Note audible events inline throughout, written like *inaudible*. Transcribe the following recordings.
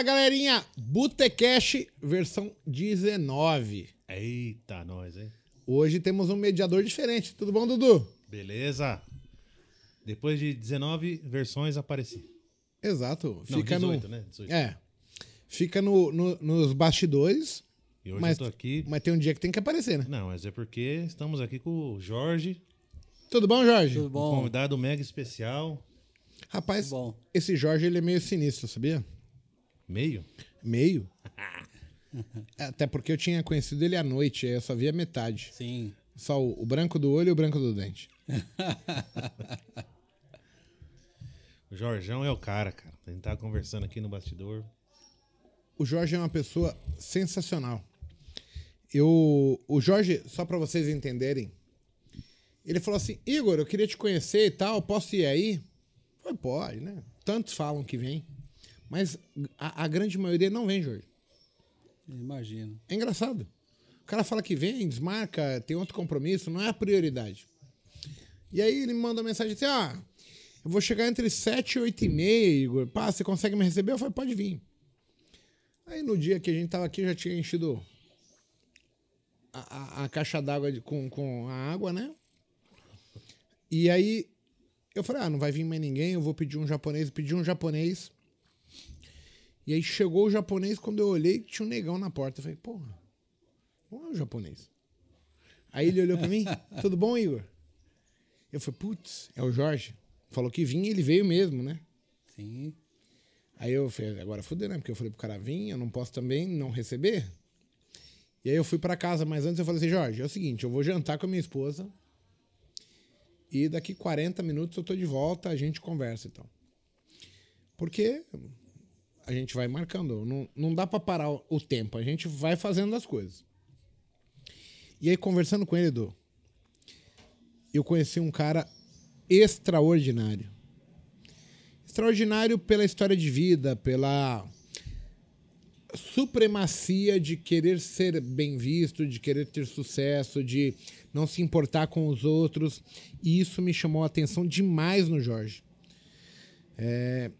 Fala galerinha, Botecash versão 19. Eita, nós, hein? Hoje temos um mediador diferente. Tudo bom, Dudu? Beleza. Depois de 19 versões apareci. Exato. Não, Fica 18, no. né? 18. É. Fica no, no- nos bastidores, E hoje mas, eu tô aqui. mas tem um dia que tem que aparecer, né? Não, mas é porque estamos aqui com o Jorge, Tudo bom, Jorge? Tudo um bom? convidado mega especial. Rapaz, esse Jorge ele é meio sinistro, sabia? Meio? Meio. *laughs* Até porque eu tinha conhecido ele à noite, aí eu só via metade. Sim. Só o, o branco do olho e o branco do dente. *laughs* O Jorjão é o cara, cara. A gente tava conversando aqui no bastidor. O Jorge é uma pessoa sensacional. Eu, o Jorge, só pra vocês entenderem, ele falou assim: Igor, eu queria te conhecer e tal, posso ir aí? Falei, pode, né? Tantos falam que vem, mas a, a grande maioria não vem, Jorge. Imagino. É engraçado. O cara fala que vem, desmarca, tem outro compromisso, não é a prioridade. E aí ele me mandou uma mensagem assim: ah, eu vou chegar entre 7 e 8 e meia, Igor. Pá, você consegue me receber? Eu falei, pode vir. Aí no dia que a gente tava aqui, já tinha enchido a, a- a caixa d'água com, com a água, né? E aí eu falei, ah, não vai vir mais ninguém, eu vou pedir um japonês, pedi um japonês. E aí chegou o japonês, quando eu olhei, tinha um negão na porta. Eu falei, porra, não é o japonês. Aí ele olhou pra mim, *laughs* tudo bom, Igor? Eu falei, putz, é o Jorge. Falou que vinha, ele veio mesmo, né? Sim. Aí eu falei, agora fudeu, né? Porque eu falei pro cara vir, eu não posso também não receber. E aí eu fui pra casa, mas antes eu falei assim, Jorge, é o seguinte, eu vou jantar com a minha esposa e daqui 40 minutos eu tô de volta, a gente conversa então. Porque a gente vai marcando, não, não dá pra parar o tempo, a gente vai fazendo as coisas. E aí conversando com ele, Edu, eu conheci um cara extraordinário extraordinário pela história de vida, pela supremacia de querer ser bem visto, de querer ter sucesso, de não se importar com os outros. E isso me chamou a atenção demais no Jorge. É,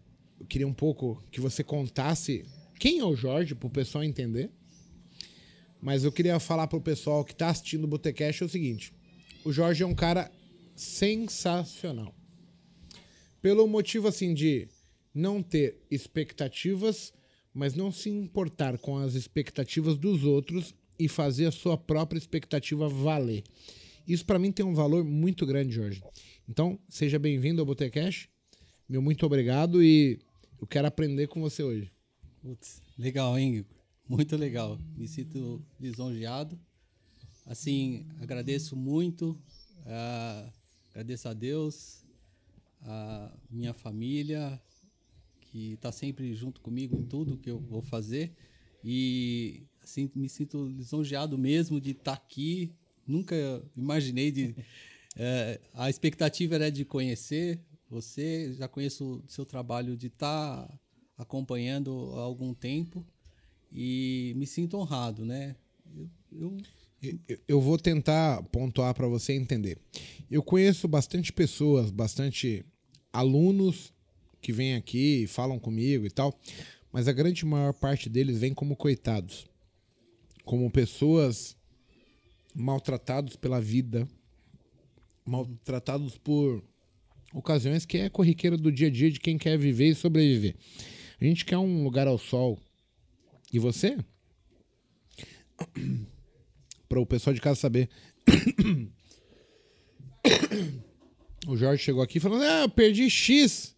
eu queria um pouco que você contasse quem é o Jorge, para o pessoal entender. Mas eu queria falar para o pessoal que está assistindo o Botecast o seguinte: o Jorge é um cara sensacional pelo motivo assim de não ter expectativas, mas não se importar com as expectativas dos outros e fazer a sua própria expectativa valer. Isso pra mim tem um valor muito grande, Jorge. Então, seja bem-vindo ao Botecash. Meu muito obrigado e eu quero aprender com você hoje. Putz, legal, hein, Igor? Muito legal. Me sinto lisonjeado. Assim, agradeço muito. ah, agradeço a Deus, a minha família, que está sempre junto comigo em tudo que eu vou fazer. E, assim, me sinto lisonjeado mesmo de estar aqui. Nunca imaginei de... *laughs* eh, a expectativa era de conhecer você, já conheço o seu trabalho de estar acompanhando há algum tempo e me sinto honrado, né? Eu, eu- Eu- Eu vou tentar pontuar para você entender. Eu conheço bastante pessoas, bastante alunos que vêm aqui falam comigo e tal, mas a grande maior parte deles vem como coitados, como pessoas maltratados pela vida, maltratados por ocasiões que é corriqueira do dia a dia de quem quer viver e sobreviver. A gente quer um lugar ao sol. E você? *coughs* para o pessoal de casa saber. *coughs* o Jorge chegou aqui falando: Ah, eu perdi X.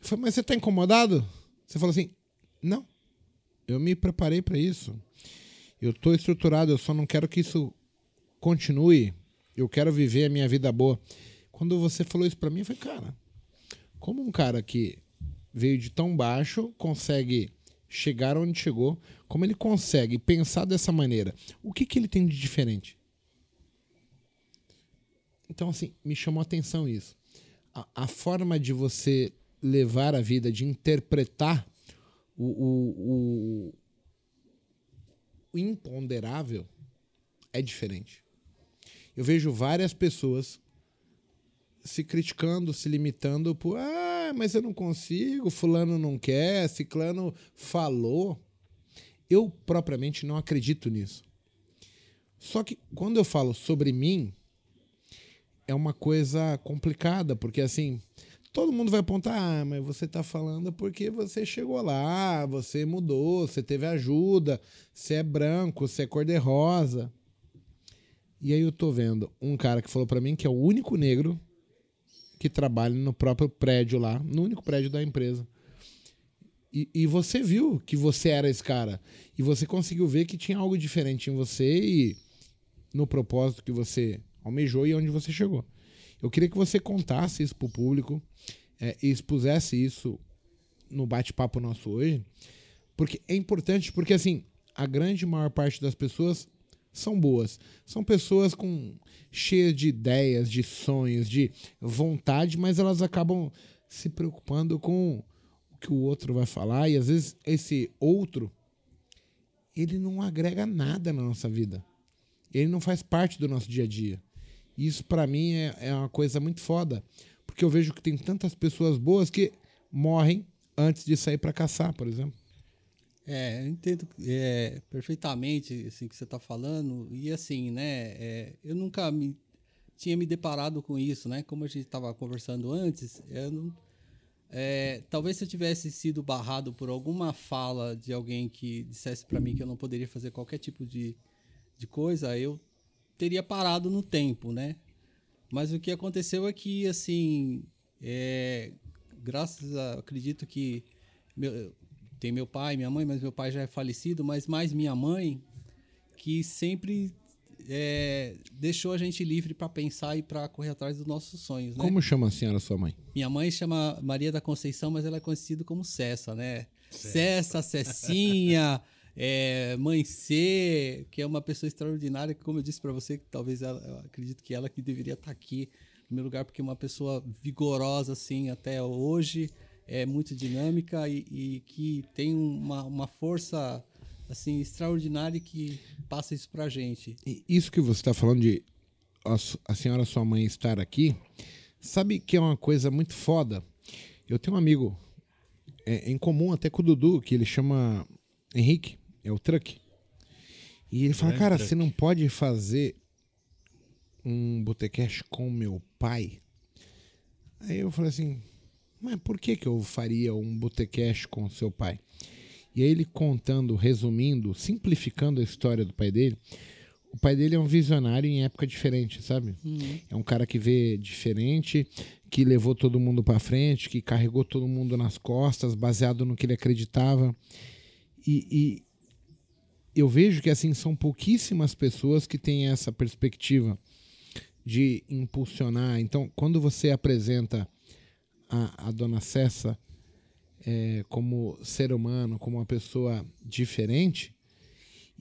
Eu falei, mas você tá incomodado? Você falou assim: Não, eu me preparei para isso. Eu tô estruturado, eu só não quero que isso continue. Eu quero viver a minha vida boa. Quando você falou isso para mim, eu falei, cara, como um cara que veio de tão baixo consegue chegar onde chegou, como ele consegue pensar dessa maneira? O que, que ele tem de diferente? Então, assim, me chamou a atenção isso. A, a forma de você levar a vida, de interpretar o, o, o, o imponderável é diferente. Eu vejo várias pessoas se criticando, se limitando por ah, mas eu não consigo, fulano não quer, ciclano falou. Eu propriamente não acredito nisso. Só que quando eu falo sobre mim, é uma coisa complicada, porque assim, todo mundo vai apontar, ah, mas você está falando porque você chegou lá, você mudou, você teve ajuda, você é branco, você é cor-de-rosa. E aí eu tô vendo um cara que falou para mim que é o único negro que trabalha no próprio prédio lá, no único prédio da empresa. E, e, você viu que você era esse cara. E você conseguiu ver que tinha algo diferente em você e no propósito que você almejou e onde você chegou. Eu queria que você contasse isso pro público é, e expusesse isso no bate-papo nosso hoje, porque é importante, porque assim, a grande maior parte das pessoas são boas. São pessoas com cheias de ideias, de sonhos, de vontade, mas elas acabam se preocupando com o que o outro vai falar e às vezes esse outro ele não agrega nada na nossa vida. Ele não faz parte do nosso dia a dia. Isso para mim é, é uma coisa muito foda, porque eu vejo que tem tantas pessoas boas que morrem antes de sair para caçar, por exemplo. É, eu entendo é, perfeitamente assim que você está falando e assim, né? É, eu nunca me tinha me deparado com isso, né? Como a gente estava conversando antes, eu não, é, talvez se eu tivesse sido barrado por alguma fala de alguém que dissesse para mim que eu não poderia fazer qualquer tipo de, de coisa, eu teria parado no tempo, né? Mas o que aconteceu é que, assim, é, graças a, acredito que meu, tem meu pai, minha mãe, mas meu pai já é falecido, mas mais minha mãe, que sempre é, deixou a gente livre para pensar e para correr atrás dos nossos sonhos. Né? Como chama a senhora sua mãe? Minha mãe chama Maria da Conceição, mas ela é conhecida como Cessa, né? Cessa, Cessinha, *laughs* é, Mãe C, que é uma pessoa extraordinária, que, como eu disse para você, que talvez ela, eu acredito que ela que deveria estar tá aqui no meu lugar, porque é uma pessoa vigorosa assim até hoje é muito dinâmica e, e que tem uma, uma força assim extraordinária que passa isso pra gente. E isso que você está falando de a, a, senhora sua mãe estar aqui, sabe que é uma coisa muito foda. Eu tenho um amigo é, em comum até com o Dudu, que ele chama Henrique, é o Truck. E ele fala, é, cara, você não pode fazer um botecash com meu pai? Aí eu falei assim, mas por que, que eu faria um botecash com seu pai? E aí ele contando, resumindo, simplificando a história do pai dele, o pai dele é um visionário em época diferente, sabe? Uhum. É um cara que vê diferente, que levou todo mundo para frente, que carregou todo mundo nas costas, baseado no que ele acreditava. E, e eu vejo que assim são pouquíssimas pessoas que têm essa perspectiva de impulsionar. Então, quando você apresenta a, a dona Cessa é, como ser humano, como uma pessoa diferente,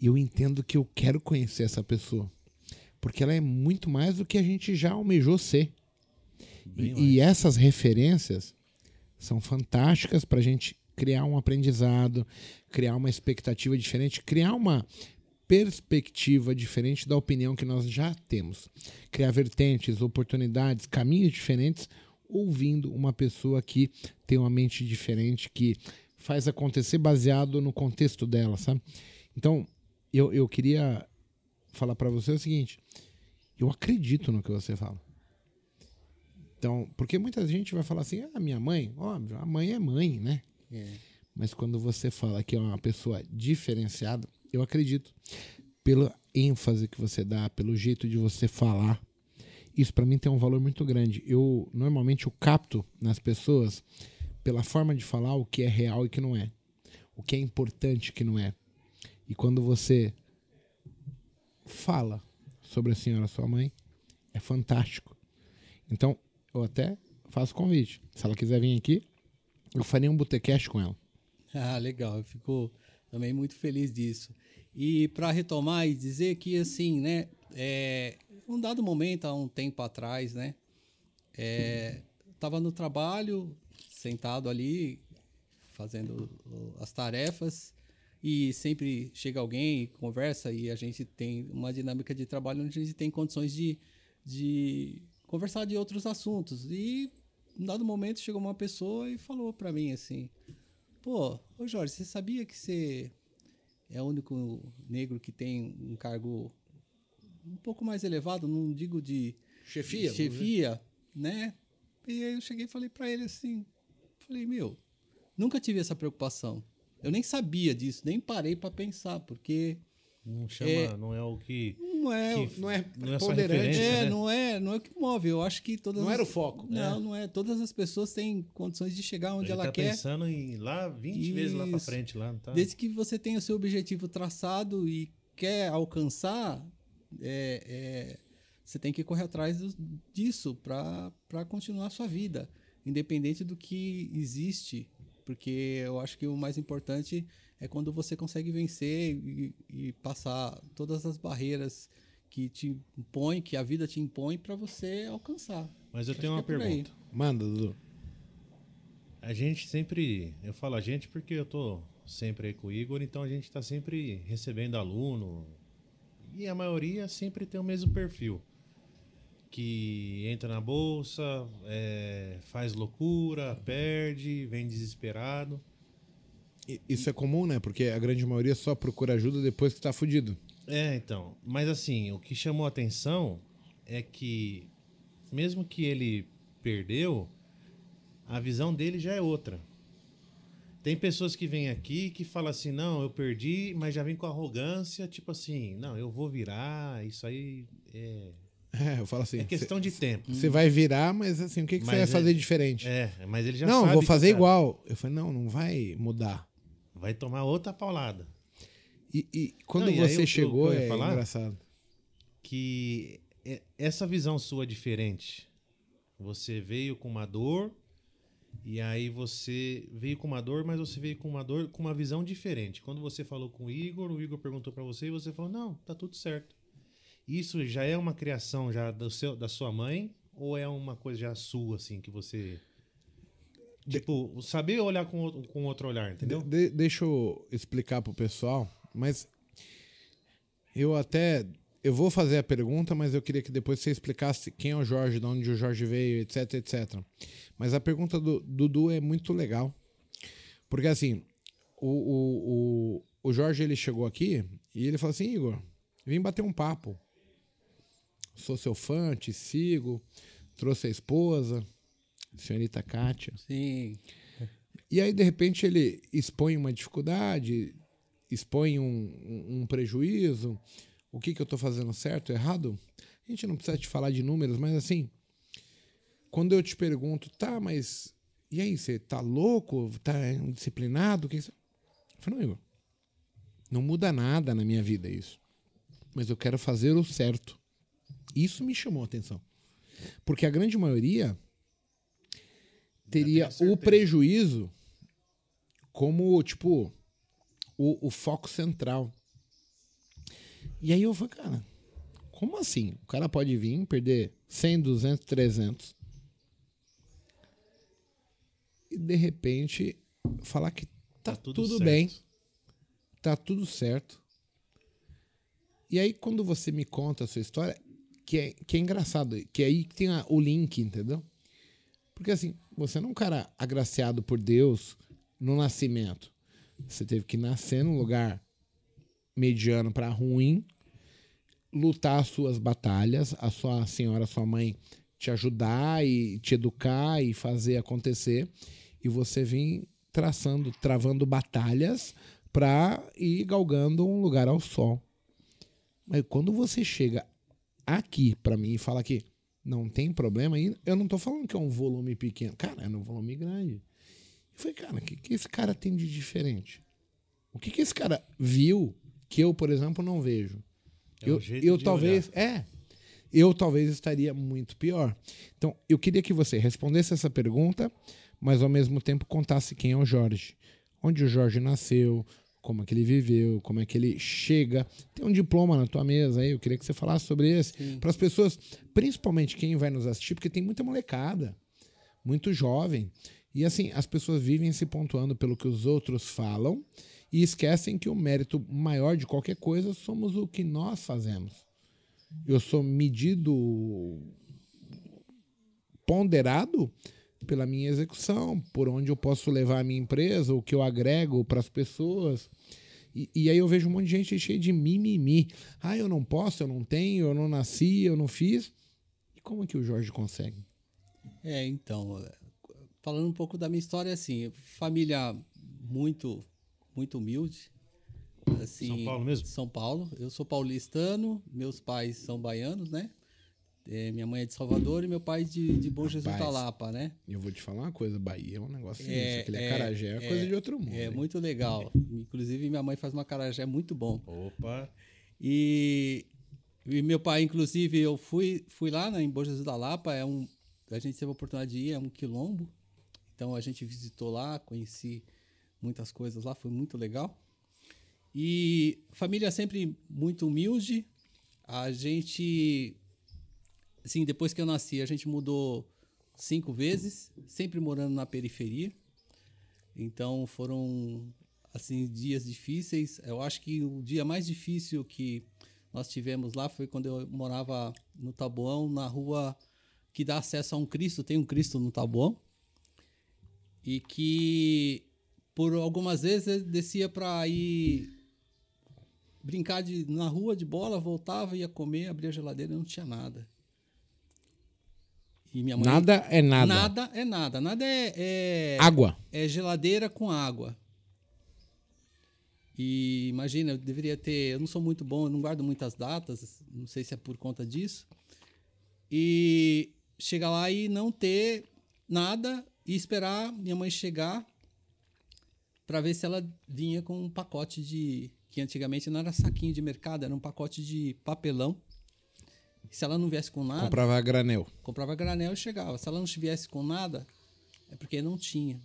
eu entendo que eu quero conhecer essa pessoa. Porque ela é muito mais do que a gente já almejou ser. E, e, essas referências são fantásticas para a gente criar um aprendizado, criar uma expectativa diferente, criar uma perspectiva diferente da opinião que nós já temos. Criar vertentes, oportunidades, caminhos diferentes ouvindo uma pessoa que tem uma mente diferente, que faz acontecer baseado no contexto dela, sabe? Então, eu, eu queria falar para você o seguinte: eu acredito no que você fala. Então, porque muita gente vai falar assim: ah, minha mãe, óbvio, a mãe é mãe, né? É. Mas quando você fala que é uma pessoa diferenciada, eu acredito. Pela ênfase que você dá, pelo jeito de você falar, isso para mim tem um valor muito grande. Eu normalmente eu capto nas pessoas pela forma de falar o que é real e que não é, o que é importante e que não é. E quando você fala sobre a senhora sua mãe, é fantástico. Então, eu até faço convite. Se ela quiser vir aqui, eu faria um botecast com ela. Ah, legal. Eu fico também muito feliz disso. E para retomar e dizer que, assim, né, é, um dado momento, há um tempo atrás, né? É, tava no trabalho, sentado ali, fazendo as tarefas, e sempre chega alguém, conversa, e a gente tem uma dinâmica de trabalho onde a gente tem condições de, de conversar de outros assuntos. E num dado momento chegou uma pessoa e falou para mim assim: Pô, ô Jorge, você sabia que você é o único negro que tem um cargo um pouco mais elevado, não digo de Chefia? vamos chefia, né? E aí eu cheguei e falei para ele assim, falei, meu, nunca tive essa preocupação. Eu nem sabia disso, nem parei para pensar, porque Não chama, É. não é o que. não é, que não é não é ponderante, é, né? não é, não é o que move. Eu acho que todas Não as- era o foco. Não, não é. Todas as pessoas têm condições de chegar onde Ele ela tá quer. pensando em ir lá 20 vezes lá Isso. frente, lá, tá? Desde que você tenha o seu objetivo traçado e quer alcançar, é, é, você tem que correr atrás do- disso para continuar a sua vida, independente do que existe, porque eu acho que o mais importante é quando você consegue vencer e, e passar todas as barreiras que te impõe, que a vida te impõe para você alcançar. Mas eu Acho tenho que uma é pergunta. Manda, Dudu. A gente sempre. Eu falo a gente porque eu tô sempre aí com o Igor, então a gente tá sempre recebendo aluno. E a maioria sempre tem o mesmo perfil. Que entra na bolsa, é, faz loucura, perde, vem desesperado. Isso é comum, né? Porque a grande maioria só procura ajuda depois que tá fudido. É, então. Mas assim, o que chamou a atenção é que, mesmo que ele perdeu, a visão dele já é outra. Tem pessoas que vêm aqui que falam assim, não, eu perdi, mas já vem com arrogância, tipo assim, não, eu vou virar, isso aí é, *laughs* É, eu falo assim. é questão de tempo. Você vai virar, mas assim, o que, que você vai é- fazer diferente? É, mas ele já não, sabe vou que, fazer cara, igual. Eu falei, não, não vai mudar. Vai tomar outra paulada. E, e quando Não, e você eu- chegou, eu ia é falar? engraçado. que é- essa visão sua diferente. Você veio com uma dor e aí você veio com uma dor, mas você veio com uma dor com uma visão diferente. Quando você falou com o Igor, o Igor perguntou pra você e você falou: "Não, tá tudo certo". Isso já é uma criação já do seu da sua mãe ou é uma coisa já sua assim que você tipo, saber olhar com com outro olhar, entendeu? De- deixa eu explicar pro pessoal, mas eu até eu vou fazer a pergunta, mas eu queria que depois você explicasse quem é o Jorge, de onde o Jorge veio, etc, etc. Mas a pergunta do Dudu é muito legal, porque assim, o, o, o, o Jorge ele chegou aqui e ele falou assim, Igor, vim bater um papo. Sou seu fã, te sigo, trouxe a esposa, senhorita Kátia. Sim. E aí, de repente, ele expõe uma dificuldade, expõe um, um- um prejuízo. O que, que eu estou fazendo certo, errado? A gente não precisa te falar de números, mas assim, quando eu te pergunto, tá, mas e aí, você tá louco? Tá indisciplinado? O que que você... Eu falo, não, Igor, não muda nada na minha vida isso. Mas eu quero fazer o certo. Isso me chamou a atenção. Porque a grande maioria teria o prejuízo como, tipo, o, o foco central. E aí eu falei, cara, como assim? O cara pode vir, perder 100, 200, 300 e de repente falar que tá, Tá tudo tudo, bem, tá tudo certo. E aí quando você me conta a sua história, que é, que é engraçado, que é aí que tem a- o link, entendeu? Porque assim, você não é um cara agraciado por Deus no nascimento. Você teve que nascer num lugar mediano para ruim, lutar as suas batalhas, a sua senhora, a sua mãe te ajudar e te educar e fazer acontecer, e você vir traçando, travando batalhas para ir galgando um lugar ao sol. Mas quando você chega aqui para mim e fala que não tem problema, aí eu não tô falando que é um volume pequeno, cara, é um volume grande. Eu falei, cara, o que, que esse cara tem de diferente? O que, que esse cara viu que eu, por exemplo, não vejo? É eu eu talvez. É. Eu talvez estaria muito pior. Então, eu queria que você respondesse essa pergunta, mas ao mesmo tempo contasse quem é o Jorge. Onde o Jorge nasceu, como é que ele viveu, como é que ele chega. Tem um diploma na tua mesa aí, eu queria que você falasse sobre esse. Para as pessoas, principalmente quem vai nos assistir, porque tem muita molecada, muito jovem. E assim, as pessoas vivem se pontuando pelo que os outros falam e esquecem que o mérito maior de qualquer coisa somos o que nós fazemos. Eu sou medido, ponderado pela minha execução, por onde eu posso levar a minha empresa, o que eu agrego para as pessoas. E, e, aí eu vejo um monte de gente cheia de mimimi. Ah, eu não posso, eu não tenho, eu não nasci, eu não fiz. E como que o Jorge consegue? É, então, falando um pouco da minha história, assim, família muito, muito humilde. Assim, São Paulo mesmo? São Paulo. Eu sou paulistano, meus pais são baianos, né? É, minha mãe é de Salvador e meu pai de, de Bom Jesus da Lapa, né? Eu vou te falar uma coisa, Bahia é um negócio é, Aquele é, acarajé é, é coisa de outro mundo. É hein? muito legal. Inclusive, minha mãe faz uma acarajé muito bom. Opa! E, e meu pai, inclusive, eu fui, fui lá né, em Bom Jesus da Lapa, é um, a gente teve a oportunidade de ir, é um quilombo. Então a gente visitou lá, conheci muitas coisas lá, foi muito legal. E família sempre muito humilde. A gente assim, depois que eu nasci, a gente mudou cinco vezes, sempre morando na periferia. Então foram assim dias difíceis. Eu acho que o dia mais difícil que nós tivemos lá foi quando eu morava no Taboão, na rua que dá acesso a um Cristo, tem um Cristo no Taboão. E que por algumas vezes eu descia para ir brincar de, na rua de bola, voltava, ia comer, abria a geladeira não tinha nada. E minha mãe, nada é nada. Nada é nada. Nada é, é. água. É geladeira com água. E imagina, eu deveria ter. Eu não sou muito bom, eu não guardo muitas datas, não sei se é por conta disso. E chegar lá e não ter nada e esperar minha mãe chegar para ver se ela vinha com um pacote de. que antigamente não era saquinho de mercado, era um pacote de papelão se ela não viesse com nada. Comprava granel. Comprava granel e chegava. Se ela não viesse com nada, é porque não tinha.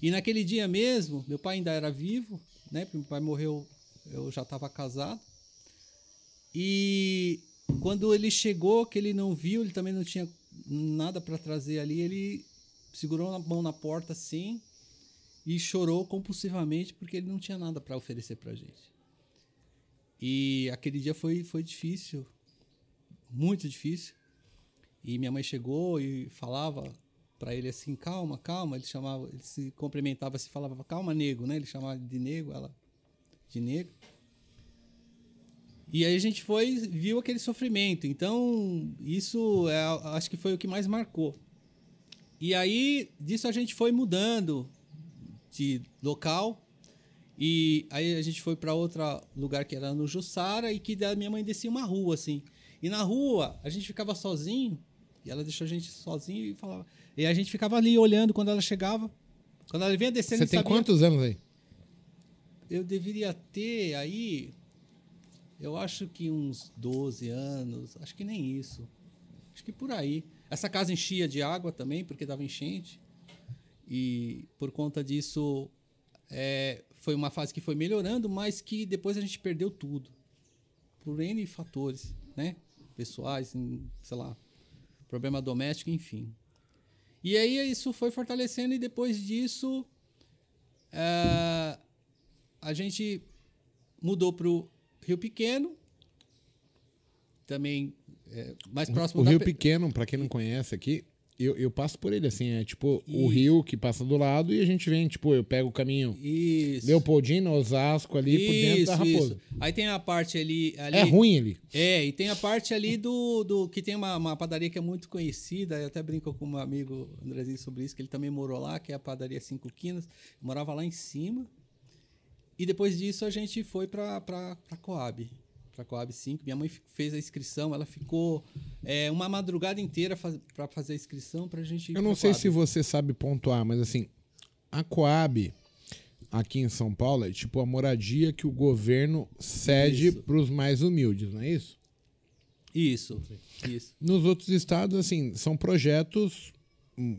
E naquele dia mesmo, meu pai ainda era vivo, né? Meu pai morreu, eu já estava casado. E quando ele chegou, que ele não viu, ele também não tinha nada para trazer ali, ele segurou a mão na porta assim e chorou compulsivamente porque ele não tinha nada para oferecer para gente. E aquele dia foi, foi difícil, muito difícil. E minha mãe chegou e falava para ele assim, calma, calma. Ele chamava, ele se cumprimentava, se falava, calma, nego, né? Ele chamava de nego, ela de negro. E aí a gente foi, viu aquele sofrimento. Então, isso é, acho que foi o que mais marcou. E aí, disso a gente foi mudando de local. E aí a gente foi para outro lugar que era no Jussara e que da minha mãe descia uma rua, assim. E na rua, a gente ficava sozinho, e ela deixou a gente sozinho e falava. E a gente ficava ali olhando quando ela chegava. Quando ela vinha descendo, Você tem sabia... quantos anos aí? Eu deveria ter aí, eu acho que uns 12 anos, acho que nem isso. Acho que por aí. Essa casa enchia de água também, porque dava enchente. E por conta disso, é, foi uma fase que foi melhorando, mas que depois a gente perdeu tudo. Por N fatores, né? Pessoais, sei lá, problema doméstico, enfim. E aí isso foi fortalecendo e depois disso é, a gente mudou para o Rio Pequeno, também é, mais próximo o, o Rio Pequeno, para quem não conhece aqui, eu, eu passo por ele, assim, é tipo o rio que passa do lado e a gente vem, tipo, eu pego o caminho Isso. Leopoldina, Osasco, ali Isso, por dentro da Raposa. Isso. Aí tem a parte ali, ali, É ruim ali. É, e tem a parte ali do. do que tem uma, uma padaria que é muito conhecida, eu até brinco com um amigo Andrezinho sobre isso, que ele também morou lá, que é a padaria Cinco Quinas. Eu morava lá em cima. E depois disso a gente foi pra, pra, pra Coab para a Coab 5. Minha mãe fez a inscrição, ela ficou é, uma madrugada inteira faz, para fazer a inscrição para a gente. Eu não sei se você sabe pontuar, mas assim, a Coab aqui em São Paulo é tipo a moradia que o governo cede para os mais humildes, não é isso? Isso, isso. Nos outros estados, assim, são projetos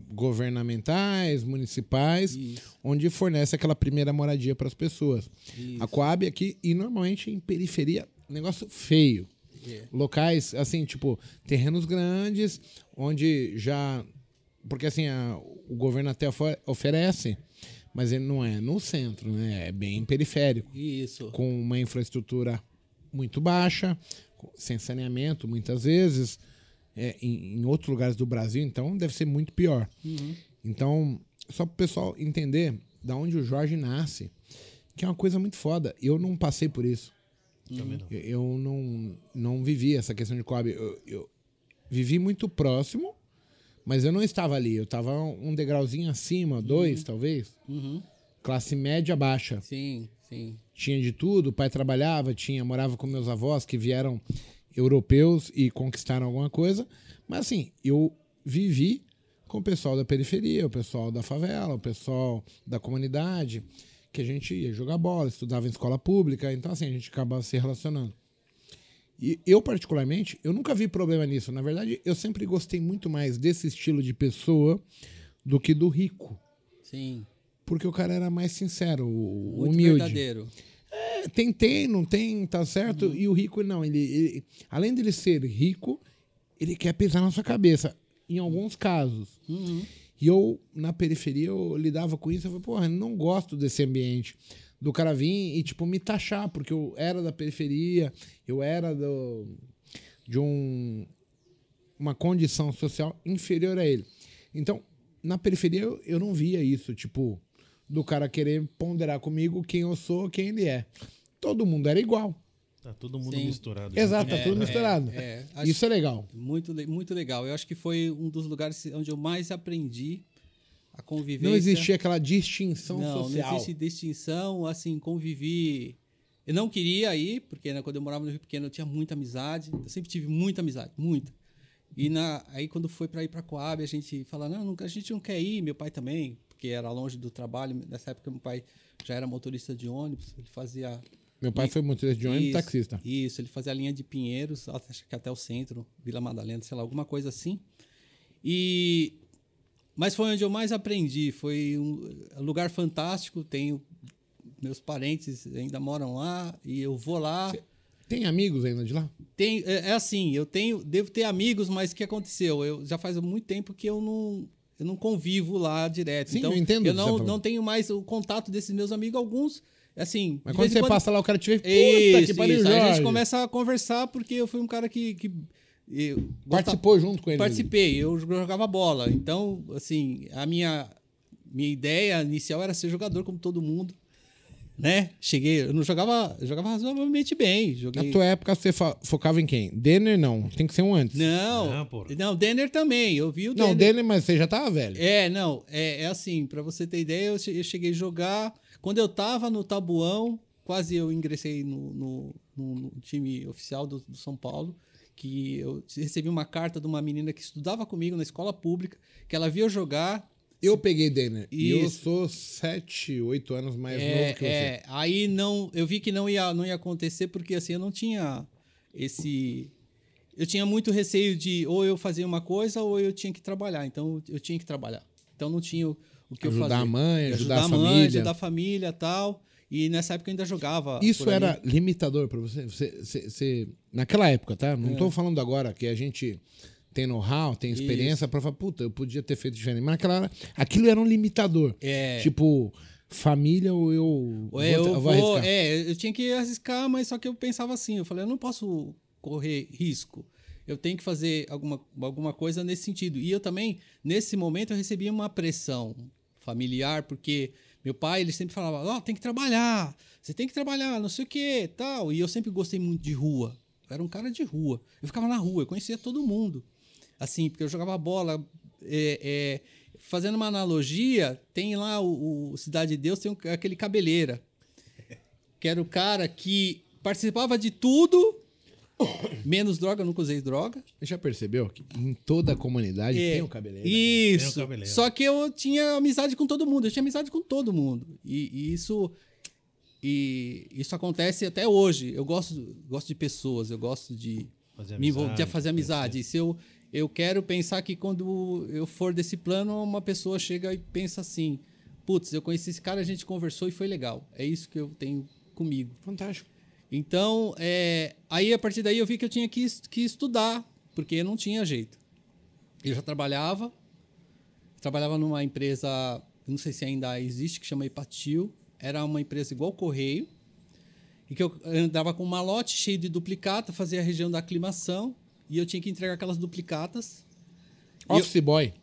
governamentais, municipais, Isso. onde fornece aquela primeira moradia para as pessoas. Isso. A Coab aqui, e normalmente em periferia, negócio feio. Yeah. É. Locais, assim, tipo, terrenos grandes, onde já. Porque assim, a, o governo até oferece, mas ele não é no centro, né? É bem periférico. Isso. Com uma infraestrutura muito baixa, sem saneamento, muitas vezes. É, em, em, outros lugares do Brasil, então deve ser muito pior. Uhum. Então, só para o pessoal entender da onde o Jorge nasce, que é uma coisa muito foda. Eu não passei por isso. Também não. Eu, não, não vivi essa questão de Coab. Eu, eu vivi muito próximo, mas eu não estava ali. Eu estava um degrauzinho acima, dois, talvez. Uhum. Classe média baixa. Sim, sim. Tinha de tudo. O pai trabalhava, tinha, morava com meus avós que vieram europeus e conquistaram alguma coisa. Mas assim, eu vivi com o pessoal da periferia, o pessoal da favela, o pessoal da comunidade, que a gente ia jogar bola, estudava em escola pública, então assim, a gente acabava se relacionando. E eu, particularmente, eu nunca vi problema nisso. Na verdade, eu sempre gostei muito mais desse estilo de pessoa do que do rico. Sim. Porque o cara era mais sincero, Muito humilde. verdadeiro. É, tem, tem, não tem, tá certo? Uhum. E o rico, não. Ele, ele- além dele ser rico, ele quer pesar na sua cabeça. Em alguns casos. Uhum. E eu, na periferia, eu lidava com isso. Eu falei, porra, não gosto desse ambiente. Do cara vir e, tipo, me taxar, porque eu era da periferia, eu era do, de um, uma condição social inferior a ele. Então, na periferia, eu, eu não via isso, tipo, do cara querer ponderar comigo quem eu sou, quem ele é. Todo mundo era igual. Tá todo mundo Sim. misturado. Exato, tá É, tudo é, misturado. é. Acho- Isso é legal. Muito, muito legal. Eu acho que foi um dos lugares onde eu mais aprendi a convivência. Não existia aquela distinção não, social. Não existe distinção, assim, convivi. Eu não queria ir, porque né, quando eu morava no Rio Pequeno eu tinha muita amizade. Eu sempre tive muita amizade, muita. E na, aí quando foi para ir para Coab, a gente fala, não, nunca- a gente não quer ir, meu pai também, porque era longe do trabalho. Nessa época meu pai já era motorista de ônibus, ele fazia Meu pai E- foi motorista de ônibus e taxista. Isso, ele fazia a linha de Pinheiros, até- acho que até o centro, Vila Madalena, sei lá, alguma coisa assim. E mas foi onde eu mais aprendi, foi um lugar fantástico, tenho meus parentes ainda moram lá e eu vou lá. Tem amigos ainda de lá? Tem, é, é assim, eu tenho, devo ter amigos, mas o que aconteceu? Eu já faz muito tempo que eu não eu não convivo lá direto. Sim, então eu entendo eu você tá não, falando. não tenho mais o contato desses meus amigos alguns, assim, Mas quando você quando- passa lá, o cara te vê, puta que isso, pariu, isso. Aí a gente começa a conversar porque eu fui um cara que, que eu gostava- Participou junto com ele. participei, eu jogava bola. Então, assim, a minha minha ideia inicial era ser jogador como todo mundo, né? Cheguei, eu não jogava, eu jogava razoavelmente bem, Na joguei tua época, você focava em quem? Denner, não. Tem que ser um antes. Não, Não, não. Denner também, eu vi o Não, Denner. Denner, mas você já tava velho. É, não, é, é assim, pra você ter ideia, eu cheguei a jogar. Quando eu tava no Tabuão, quase eu ingressei no, no- no- time oficial do, do São Paulo, que eu recebi uma carta de uma menina que estudava comigo na escola pública, que ela via eu jogar. Eu peguei Denner. E eu sou 7, 8 anos mais É, novo que você. é, aí não, eu vi que não ia, não ia acontecer porque assim eu não tinha esse, eu tinha muito receio de ou eu fazia uma coisa ou eu tinha que trabalhar. Então eu tinha que trabalhar. Então não tinha o, que eu Ajudar fazia. a mãe, E ajudar a a mãe, família. ajudar a família, tal. E nessa época eu ainda jogava. Isso era limitador pra você? Você, você- você- Naquela época, tá? É. Não tô falando agora que a gente tem know-how, tem experiência pra falar, puta, eu podia ter feito diferente. Mas naquela hora, aquilo era um limitador. É. Tipo, família ou eu. É, eu, eu vou, arriscar? é, eu tinha que arriscar, mas só que eu pensava assim, eu falei, eu não posso correr risco. Eu tenho que fazer alguma, alguma coisa nesse sentido. E eu também, nesse momento, eu recebia uma pressão familiar, porque meu pai, ele sempre falava, ó, tem que trabalhar, você tem que trabalhar, não sei o que, tal. E eu sempre gostei muito de rua. Eu era um cara de rua. Eu ficava na rua, eu conhecia todo mundo. Assim, porque eu jogava bola, é, é, fazendo uma analogia, tem lá o, o Cidade de Deus, tem um- aquele cabeleira, que era o cara que participava de tudo, menos droga, nunca usei droga. Você já percebeu que em toda a comunidade É, tem um cabeleireiro? Isso. Tem um cabeleiro. Só que eu tinha amizade com todo mundo, eu tinha amizade com todo mundo. E, e isso e isso acontece até hoje. Eu gosto, gosto de pessoas, eu gosto de Fazer me envol- de amizade, fazer amizade. E se eu, eu quero pensar que quando eu for desse plano, uma pessoa chega e pensa assim: putz, eu conheci esse cara, a gente conversou e foi legal. É isso que eu tenho comigo. Fantástico. Então, é, aí a partir daí eu vi que eu tinha que, que estudar, porque não tinha jeito. Eu já trabalhava, trabalhava numa empresa, não sei se ainda existe, que chama Ipatil. Era uma empresa igual Correio, e que eu andava com um malote cheio de duplicata, fazia a região da aclimação, e eu tinha que entregar aquelas duplicatas. E eu- Office boy.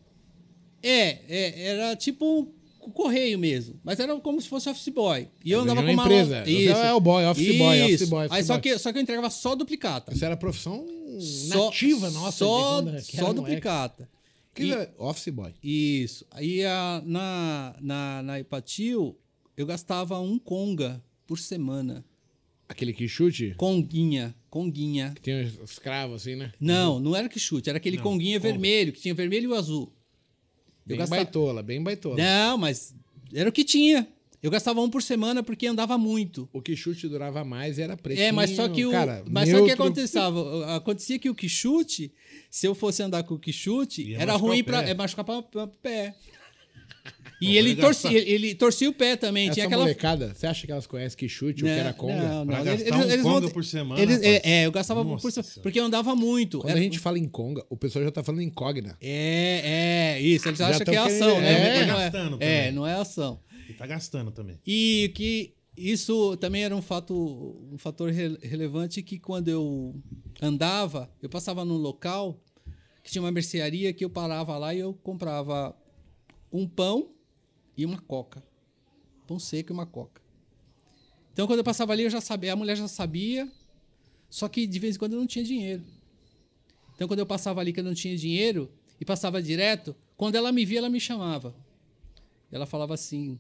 É, é, era tipo um correio mesmo. Mas era como se fosse office boy. E eu É, andava com uma empresa. Você é o boy, office boy, office Isso. boy, office Aí só boy. que, só que eu entregava só duplicata. Isso era profissão Só- nativa nossa. Só, só duplicata. E- era office boy. Isso. Aí a, na, na, na Ipatil, eu gastava um conga por semana. Aquele que chute, Conguinha. Conguinha. que tem os escravos assim, né? Não, não era que chute, era aquele Não, conguinha conga. vermelho, que tinha vermelho e o Eu Bem gastava- baitola, bem baitola. Não, mas era o que tinha. Eu gastava um por semana porque andava muito. O que chute durava mais e era pretinho. É, mas só que o. cara, mas só que neutro. acontecia, acontecia que o quichute, se eu fosse andar com o quichute, Ia era ruim para é machucar pro pé. E ele torcia, ele, ele torcia o pé também. Essa tinha aquela. molecada, você acha que elas conhecem que chute, o que era conga? Não, Pra não. gastar eles- um eles conga vão- por semana, eles- rapaz. é, eu gastava Nossa por semana. Senhora. Porque eu andava muito. Quando Era- a gente fala em conga, o pessoal já tá falando em cogna. É, é, isso. Eles Já acham que é ação, é, né? tá não gastando é, é, também. não é ação. E tá gastando também. E que isso também era um fato, um fator re- relevante que quando eu andava, eu passava num local que tinha uma mercearia que eu parava lá e eu comprava um pão e uma coca. Pão seco e uma coca. Então quando eu passava ali eu já sabia, a mulher já sabia, só que de vez em quando eu não tinha dinheiro. Então quando eu passava ali que eu não tinha dinheiro e passava direto, quando ela me via ela me chamava. Ela falava assim: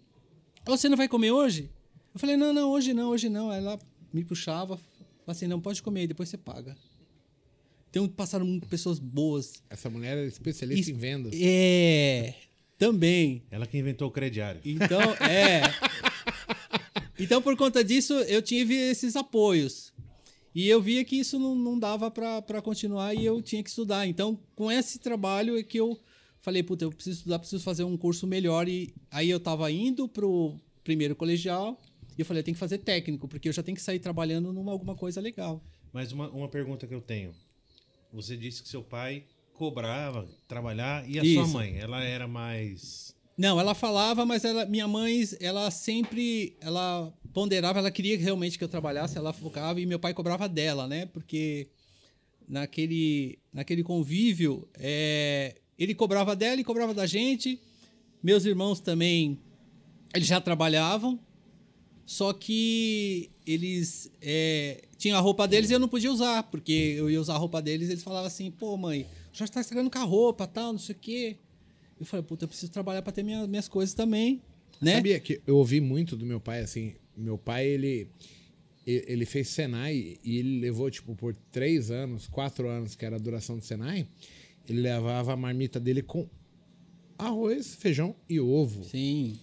"Ô, Você não vai comer hoje? Eu falei: Não, não, hoje não, hoje não. Ela me puxava, falava assim: Não, pode comer, depois você paga. Então passaram pessoas boas. Essa mulher é especialista Isso- em vendas. É, também. Ela que inventou o crediário. Então, *laughs* é. Então, por conta disso, eu tive esses apoios. E eu via que isso não, não dava para continuar e eu tinha que estudar. Então, com esse trabalho é que eu falei, puta, eu preciso estudar, preciso fazer um curso melhor. E aí eu estava indo pro primeiro colegial e eu falei, eu tenho que fazer técnico, porque eu já tenho que sair trabalhando numa alguma coisa legal. Mas uma, uma pergunta que eu tenho. Você disse que seu pai cobrava trabalhar e a sua Isso. mãe? Ela era mais. Não, ela falava, mas ela, minha mãe, ela sempre, ela ponderava, ela queria realmente que eu trabalhasse, ela focava e meu pai cobrava dela, né? Porque naquele, naquele convívio, é, ele cobrava dela e cobrava da gente. Meus irmãos também, eles já trabalhavam, só que eles é, tinham a roupa deles e eu não podia usar, porque eu ia usar a roupa deles, eles falavam assim, pô, mãe, já está estragando com a roupa, tal, não sei o quê. Eu falei, puta, eu preciso trabalhar para ter minha, minhas coisas também, né? Sabia que eu ouvi muito do meu pai, assim, meu pai, ele, ele fez Senai e ele levou, tipo, por três anos, quatro anos, que era a duração do Senai, ele levava a marmita dele com arroz, feijão e ovo. Sim.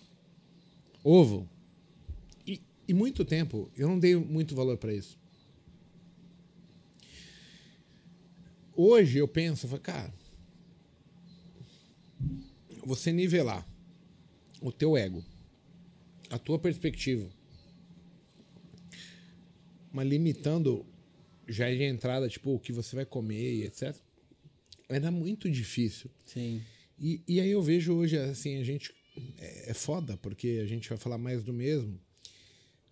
Ovo. E, e muito tempo, eu não dei muito valor para isso. Hoje eu penso, cara, você nivelar o teu ego, a tua perspectiva, mas limitando já de entrada, tipo, o que você vai comer e etc. Era muito difícil. Sim. E, e aí eu vejo hoje, assim, a gente. É, é foda, porque a gente vai falar mais do mesmo,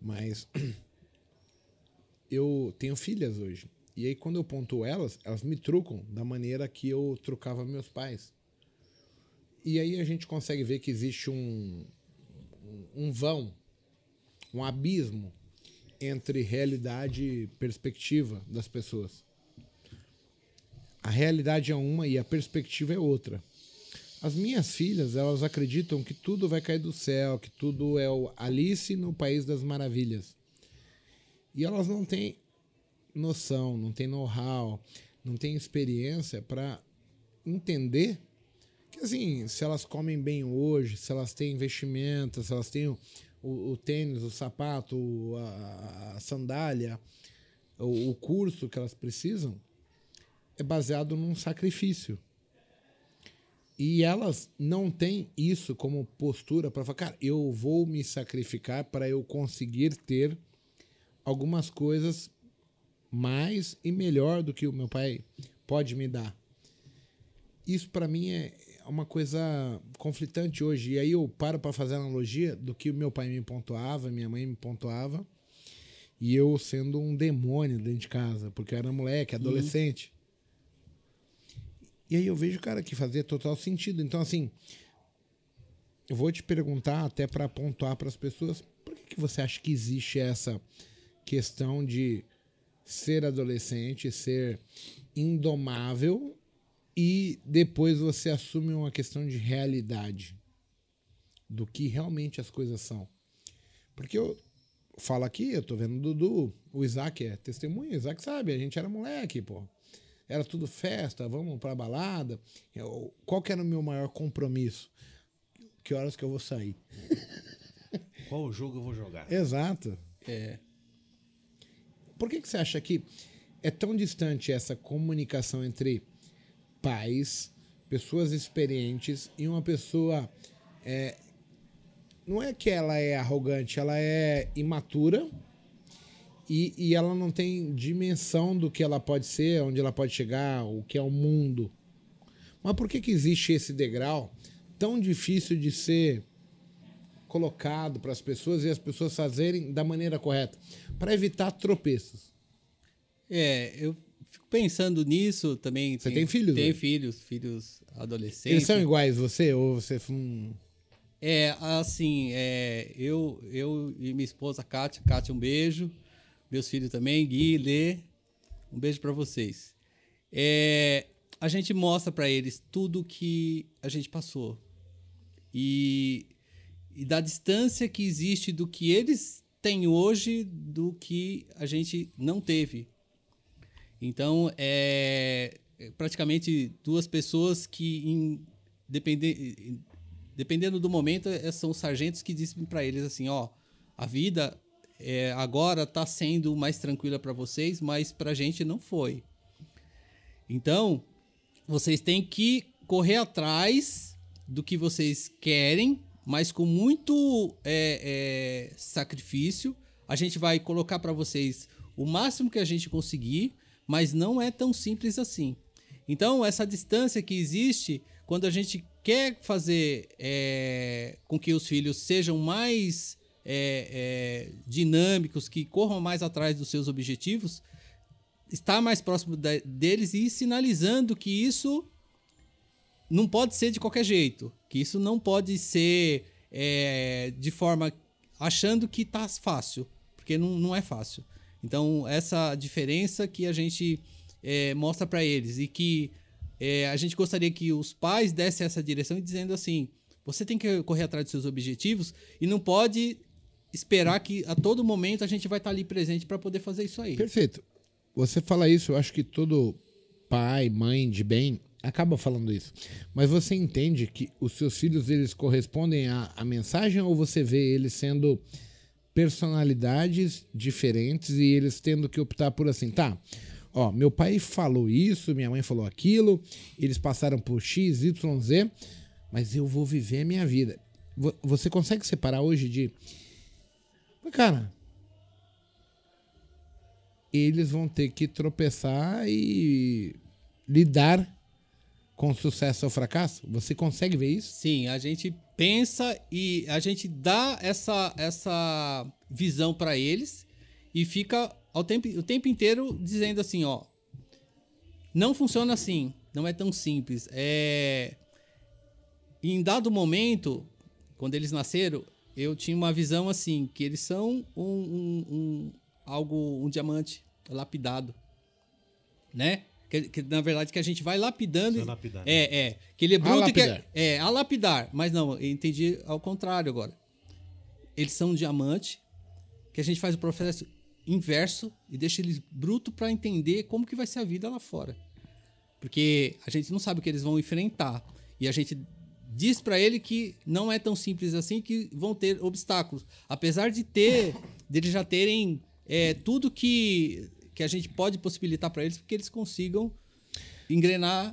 mas. *clears throat* Eu tenho filhas hoje. E aí, quando eu pontuo elas, elas me trucam da maneira que eu trucava meus pais. E aí a gente consegue ver que existe um, um vão, um abismo entre realidade e perspectiva das pessoas. A realidade é uma e a perspectiva é outra. As minhas filhas, elas acreditam que tudo vai cair do céu, que tudo é o Alice no País das Maravilhas. E elas não têm noção, não têm know-how, não têm experiência para entender que, assim, se elas comem bem hoje, se elas têm investimento, se elas têm o, o, o tênis, o sapato, a, a sandália, o, o curso que elas precisam, é baseado num sacrifício. E elas não têm isso como postura para falar, cara, eu vou me sacrificar para eu conseguir ter algumas coisas mais e melhor do que o meu pai pode me dar. Isso para mim é uma coisa conflitante hoje. E aí eu paro para fazer analogia do que o meu pai me pontuava, minha mãe me pontuava, e eu sendo um demônio dentro de casa, porque eu era moleque, adolescente. E aí eu vejo, cara, que fazia total sentido. Então, assim, eu vou te perguntar até para pontuar para as pessoas, por que, que você acha que existe essa questão de ser adolescente, ser indomável e depois você assume uma questão de realidade do que realmente as coisas são. Porque eu falo aqui, eu tô vendo o Dudu, o Isaac é testemunha, o Isaac sabe, a gente era moleque, pô. Era tudo festa, vamos pra balada. Eu, qual que era o meu maior compromisso? Que horas que eu vou sair? Qual jogo eu vou jogar? Exato. É, Por que, que você acha que é tão distante essa comunicação entre pais, pessoas experientes e uma pessoa. é, não é que ela é arrogante, ela é imatura e, e ela não tem dimensão do que ela pode ser, onde ela pode chegar, o que é o mundo. Mas por que, que existe esse degrau tão difícil de ser colocado para as pessoas e as pessoas fazerem da maneira correta? Para evitar tropeços. é, eu fico pensando nisso também. Você tem filhos, Tenho né? filhos, filhos adolescentes. Eles são iguais você ou você hum, É, assim, é, eu, eu e minha esposa Kátia, Kátia, um beijo. Meus filhos também, Gui, Lê, um beijo para vocês. É, a gente mostra para eles tudo que a gente passou. E, e da distância que existe do que eles têm hoje do que a gente não teve. Então, é é praticamente duas pessoas que, em, depende, em- dependendo do momento, é, são sargentos que dizem para eles assim: ó, a vida é, agora está sendo mais tranquila para vocês, mas para a gente não foi. Então, vocês têm que correr atrás do que vocês querem, mas com muito é, é, sacrifício. A gente vai colocar para vocês o máximo que a gente conseguir, mas não é tão simples assim. Então, essa distância que existe, quando a gente quer fazer é, com que os filhos sejam mais é, é, dinâmicos, que corram mais atrás dos seus objetivos, estar mais próximo deles e sinalizando que isso não pode ser de qualquer jeito, que isso não pode ser é, de forma achando que tá fácil, porque não, não é fácil. Então essa diferença que a gente é, mostra para eles e que é, a gente gostaria que os pais dessem essa direção e dizendo assim, você tem que correr atrás dos seus objetivos e não pode esperar que a todo momento a gente vai estar ali presente para poder fazer isso aí. Perfeito. Você fala isso, eu acho que todo pai, mãe de bem acaba falando isso. Mas você entende que os seus filhos eles correspondem à, à mensagem ou você vê eles sendo personalidades diferentes e eles tendo que optar por assim, tá? Ó, meu pai falou isso, minha mãe falou aquilo, eles passaram por X, Y, Z, mas eu vou viver a minha vida. Vo- Você consegue separar hoje de. Cara, eles vão ter que tropeçar e lidar com sucesso ou fracasso? Você consegue ver isso? Sim, a gente pensa e a gente dá essa, essa visão para eles e fica ao tempo, o tempo inteiro dizendo assim, ó, não funciona assim, não é tão simples. É em dado momento, quando eles nasceram, eu tinha uma visão assim que eles são um, um, um- algo um diamante lapidado, né? Que, que, na verdade que a gente vai lapidando. Vai lapidar, É, é. Que ele é A bruto e que é, lapidar. é, a lapidar. Mas não, eu entendi ao contrário agora. Eles são um diamante, que a gente faz o processo inverso e deixa eles bruto para entender como que vai ser a vida lá fora. Porque a gente não sabe o que eles vão enfrentar. E a gente diz para ele que não é tão simples assim, que vão ter obstáculos. Apesar de ter, deles já terem é, tudo que, que a gente pode possibilitar para eles, porque eles consigam engrenar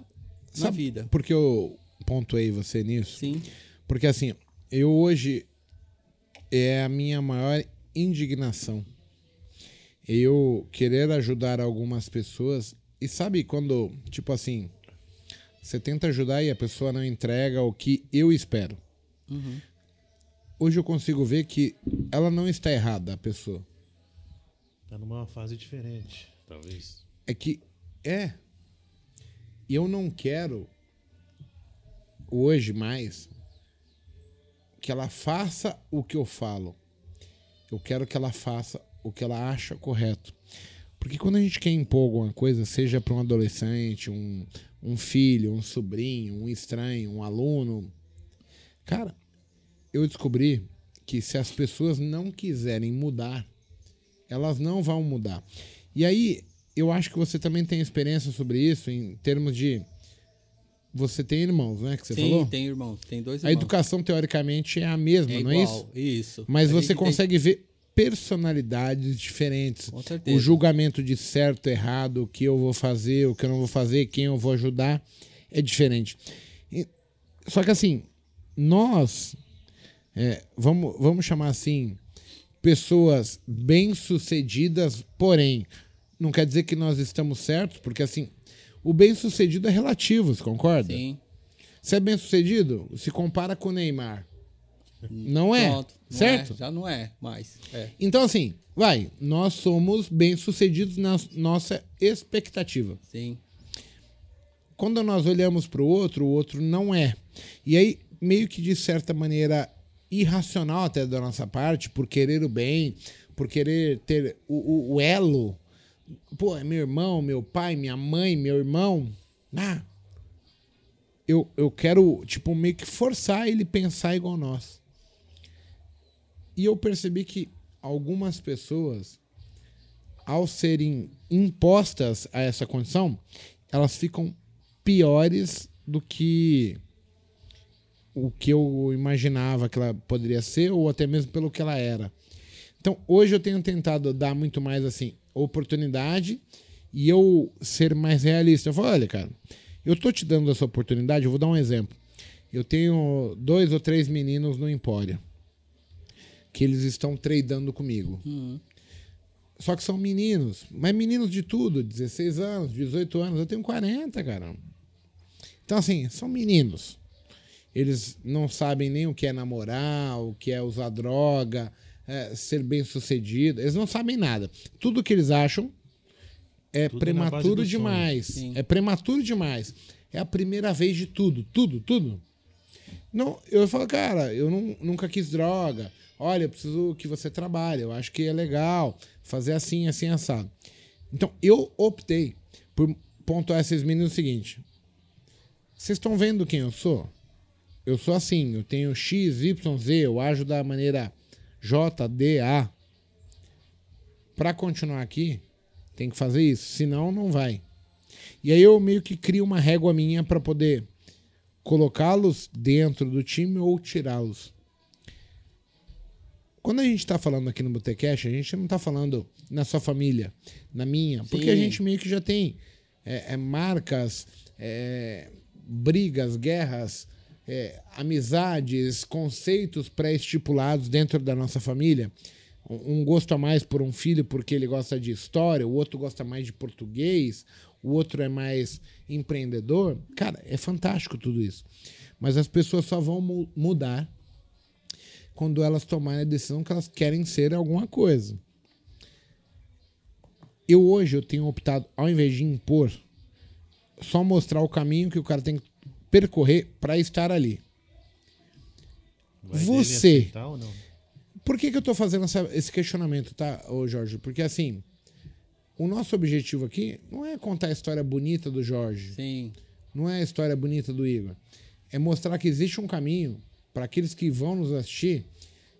na Sabe vida. Por que eu pontuei você nisso? Sim. Porque assim, eu hoje é a minha maior indignação. Eu querer ajudar algumas pessoas e sabe quando, tipo assim, você tenta ajudar e a pessoa não entrega o que eu espero. Hoje eu consigo ver que ela não está errada, a pessoa. Tá numa fase diferente, talvez. É que é. Eu não quero hoje mais que ela faça o que eu falo. Eu quero que ela faça o que ela acha correto. Porque quando a gente quer impor alguma coisa, seja para um adolescente, um, um filho, um sobrinho, um estranho, um aluno. Cara, eu descobri que se as pessoas não quiserem mudar, elas não vão mudar. E aí, eu acho que você também tem experiência sobre isso em termos de. Você tem irmãos, né? Que você Sim, falou? tem irmãos. Tem dois A irmãos. educação, teoricamente, é a mesma, é não igual, é isso? Isso. Mas A você gente tem- consegue ver personalidades diferentes. Com certeza. O julgamento de certo, errado, o que eu vou fazer, o que eu não vou fazer, quem eu vou ajudar, é diferente. E- só que assim, nós, é, vamos, vamos chamar assim, pessoas bem-sucedidas, porém, não quer dizer que nós estamos certos, porque assim, o bem-sucedido é relativo, você concorda? Sim. Você é bem-sucedido? Se compara com o Neymar. Não é? Pronto. Não certo? é, já não é mais. É. Então, assim, vai, nós somos bem-sucedidos na nossa expectativa. Sim. Quando nós olhamos para o outro, o outro não é. E aí, meio que de certa maneira irracional até da nossa parte, por querer o bem, por querer ter o, o- o elo. Pô, é meu irmão, meu pai, minha mãe, meu irmão. Ah, eu, eu quero, tipo, meio que forçar ele pensar igual nós. E eu percebi que algumas pessoas, ao serem impostas a essa condição, elas ficam piores do que o que eu imaginava que ela poderia ser, ou até mesmo pelo que ela era. Então, hoje eu tenho tentado dar muito mais assim, oportunidade e eu ser mais realista. Eu falo, olha, cara, eu tô te dando essa oportunidade, eu vou dar um exemplo. Eu tenho dois ou três meninos no Empório que eles estão tradando comigo. Só que são meninos, mas meninos de tudo, 16 anos, 18 anos, eu tenho 40, cara. Então, assim, são meninos. Eles não sabem nem o que é namorar, o que é usar droga, é, ser bem sucedido. Eles não sabem nada. Tudo que eles acham é Tudo prematuro demais. É prematuro demais. É a primeira vez de tudo, tudo, tudo. Não, eu falo, cara, eu não- nunca quis droga. Olha, eu preciso que você trabalhe. Eu acho que é legal fazer assim, assim, assado. Então, eu optei por pontuar esses meninos o seguinte. Vocês estão vendo quem eu sou? Eu sou assim, eu tenho X, Y, Z, eu ajo da maneira J, D, A. Para continuar aqui, tem que fazer isso, senão não vai. E aí eu meio que crio uma régua minha para poder colocá-los dentro do time ou tirá-los. Quando a gente está falando aqui no Botecash, a gente não está falando na sua família, na minha, porque a Sim. gente meio que já tem é, é, marcas, é, brigas, guerras, é, amizades, conceitos pré-estipulados dentro da nossa família. Um gosto a mais por um filho porque ele gosta de história, o outro gosta mais de português, o outro é mais empreendedor. Cara, é fantástico tudo isso. Mas as pessoas só vão mu- mudar quando elas tomarem a decisão que elas querem ser alguma coisa. Eu hoje eu tenho optado, ao invés de impor, só mostrar o caminho que o cara tem que percorrer para estar ali. Vai Você. ou não? Por que, que eu tô fazendo essa- esse questionamento, tá, ô Jorge? Porque assim, o nosso objetivo aqui não é contar a história bonita do Jorge, Sim. não é a história bonita do Igor. É mostrar que existe um caminho para aqueles que vão nos assistir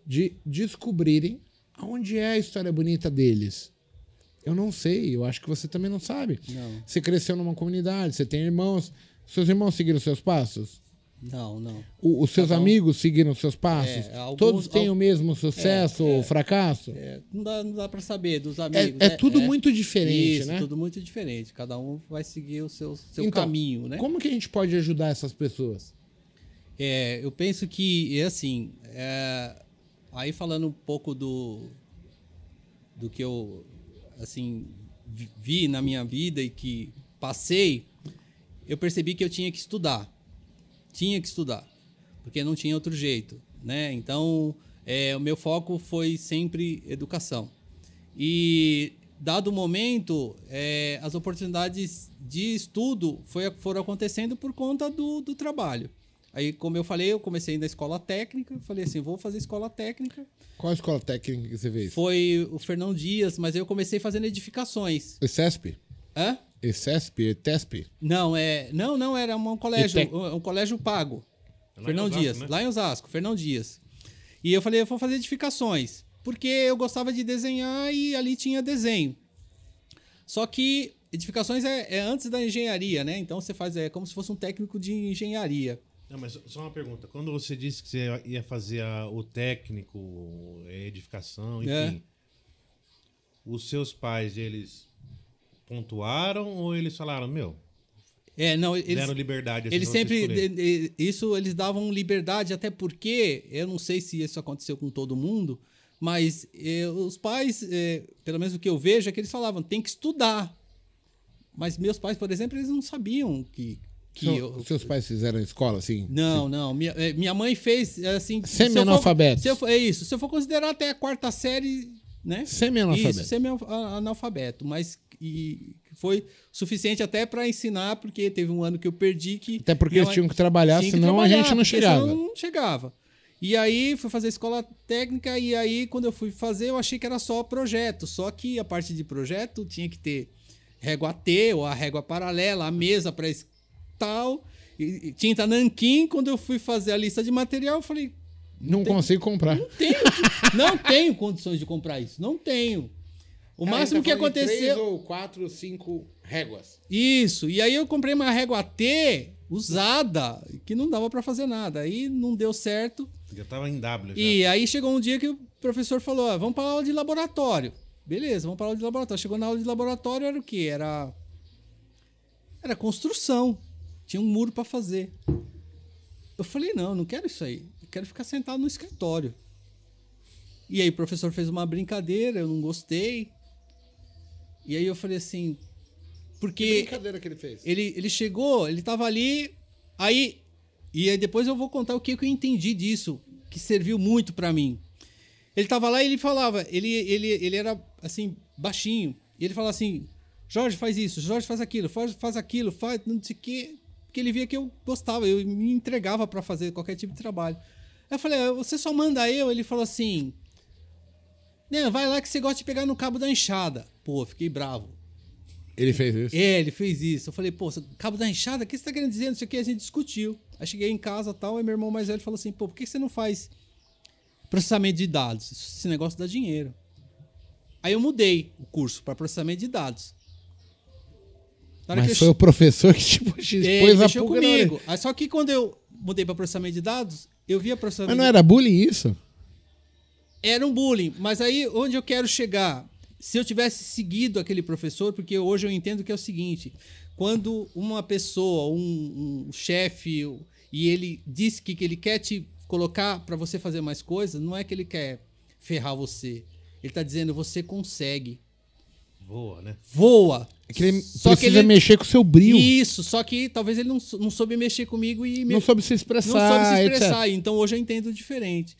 de descobrirem aonde é a história bonita deles. Eu não sei, eu acho que você também não sabe. Não. Você cresceu numa comunidade, você tem irmãos. Seus irmãos seguiram seus passos? Não, não. O- os seus Cada um- amigos seguiram seus passos? É, alguns- Todos têm al- o mesmo sucesso ou fracasso? É, não, dá, não dá para saber dos É, amigos. é né? tudo muito diferente, Isso, né? tudo muito diferente. Cada um vai seguir o seu, seu Então, caminho, né? Como que a gente pode ajudar essas pessoas? É, eu penso que, é assim, é, aí falando um pouco do, do que eu, assim, vi na minha vida e que passei, eu percebi que eu tinha que estudar. Tinha que estudar, porque não tinha outro jeito, né? Então, é, o meu foco foi sempre educação. E, dado o momento, é, as oportunidades de estudo foi, foram acontecendo por conta do, do trabalho. Aí, como eu falei, eu comecei na escola técnica. Falei assim, vou fazer escola técnica. Qual escola técnica que você fez? Foi o Fernão Dias, mas eu comecei fazendo edificações. ECESP? Hã? ECESP? ETESP? Não, é, não, não, era um colégio, ETEC. um, colégio pago. Lá em Fernão Osasco, Dias, né? lá em Osasco, Fernão Dias. E eu falei, eu vou fazer edificações, porque eu gostava de desenhar e ali tinha desenho. Só que edificações é, é antes da engenharia, né? Então você faz, é como se fosse um técnico de engenharia. Não, mas só uma pergunta. Quando você disse que você ia fazer a- o técnico, a edificação, enfim, É. os seus pais, eles pontuaram ou eles falaram, meu, É, não, eles, deram liberdade assim eles sempre escolher? isso eles davam liberdade até porque eu não sei se isso aconteceu com todo mundo mas eh, os pais eh, pelo menos o que eu vejo é que eles falavam tem que estudar mas meus pais por exemplo eles não sabiam que que Seu- eu, Seus pais fizeram escola, assim? não não minha, eh, minha mãe fez assim se eu for- Semi-analfabetos. se eu for- é isso se eu for considerar até a quarta série né Semi-analfabeto. isso, semi-analfabeto, mas e foi suficiente até para ensinar, porque teve um ano que eu perdi que. Até porque eles tinham que trabalhar, tinha que senão a trabalhar, gente não chegava. não chegava. E aí fui fazer escola técnica, e aí quando eu fui fazer, eu achei que era só projeto. Só que a parte de projeto tinha que ter régua T ou a régua paralela, a mesa para tal, tinta nanquim. Quando eu fui fazer a lista de material, eu falei, Não consigo comprar. tenho, não tenho condições de comprar isso, não tenho. O máximo que aconteceu. ou quatro, cinco réguas. Isso. E aí eu comprei uma régua T usada, que não dava pra fazer nada. Aí não deu certo. Já tava em W. Já. E aí chegou um dia que o professor falou: ó, vamos para aula de laboratório. Beleza, vamos para aula de laboratório. Chegou na aula de laboratório, era o quê? Era. Era construção. Tinha um muro pra fazer. Eu falei: não, não quero isso aí. Quero ficar sentado no escritório. E aí o professor fez uma brincadeira, eu não gostei. E aí eu falei assim. Que Porque brincadeira que ele fez? ele, ele chegou, ele tava ali, aí. E aí depois eu vou contar o que, que eu entendi disso, que serviu muito pra mim. Ele tava lá e ele falava, ele, ele, ele era assim, baixinho. E ele falava assim: Jorge, faz isso, Jorge, faz aquilo, faz, faz aquilo, faz não sei o quê. Porque ele via que eu gostava, eu me entregava pra fazer qualquer tipo de trabalho. Eu falei: "Ah, Você só manda eu? Ele falou assim: Não, vai lá que você gosta de pegar no cabo da enxada. Pô, fiquei bravo. Ele fez isso? É, ele fez isso. Eu falei, pô, cabo da enxada, o que você tá querendo dizer? Não sei o que, a gente discutiu. Aí cheguei em casa e tal, aí meu irmão mais velho falou assim, pô, por que você não faz processamento de dados? Esse negócio dá dinheiro. Aí eu mudei o curso para processamento de dados. Mas foi o professor que *laughs* tipo, É, pôs ele a pulga comigo. Aí só que quando eu mudei para processamento de dados, eu via processamento Mas não era bullying isso? era um bullying, mas aí onde eu quero chegar? Se eu tivesse seguido aquele professor, porque hoje eu entendo que é o seguinte: quando uma pessoa, um, um chefe, e ele diz que, que ele quer te colocar para você fazer mais coisas, não é que ele quer ferrar você. Ele tá dizendo você consegue. Voa, né? Voa. É que ele Só que precisa ele- mexer com o seu brilho. Isso, só que talvez ele não, não soube mexer comigo e me- Não soube se não expressar, soube se etc. expressar. Então hoje eu entendo diferente.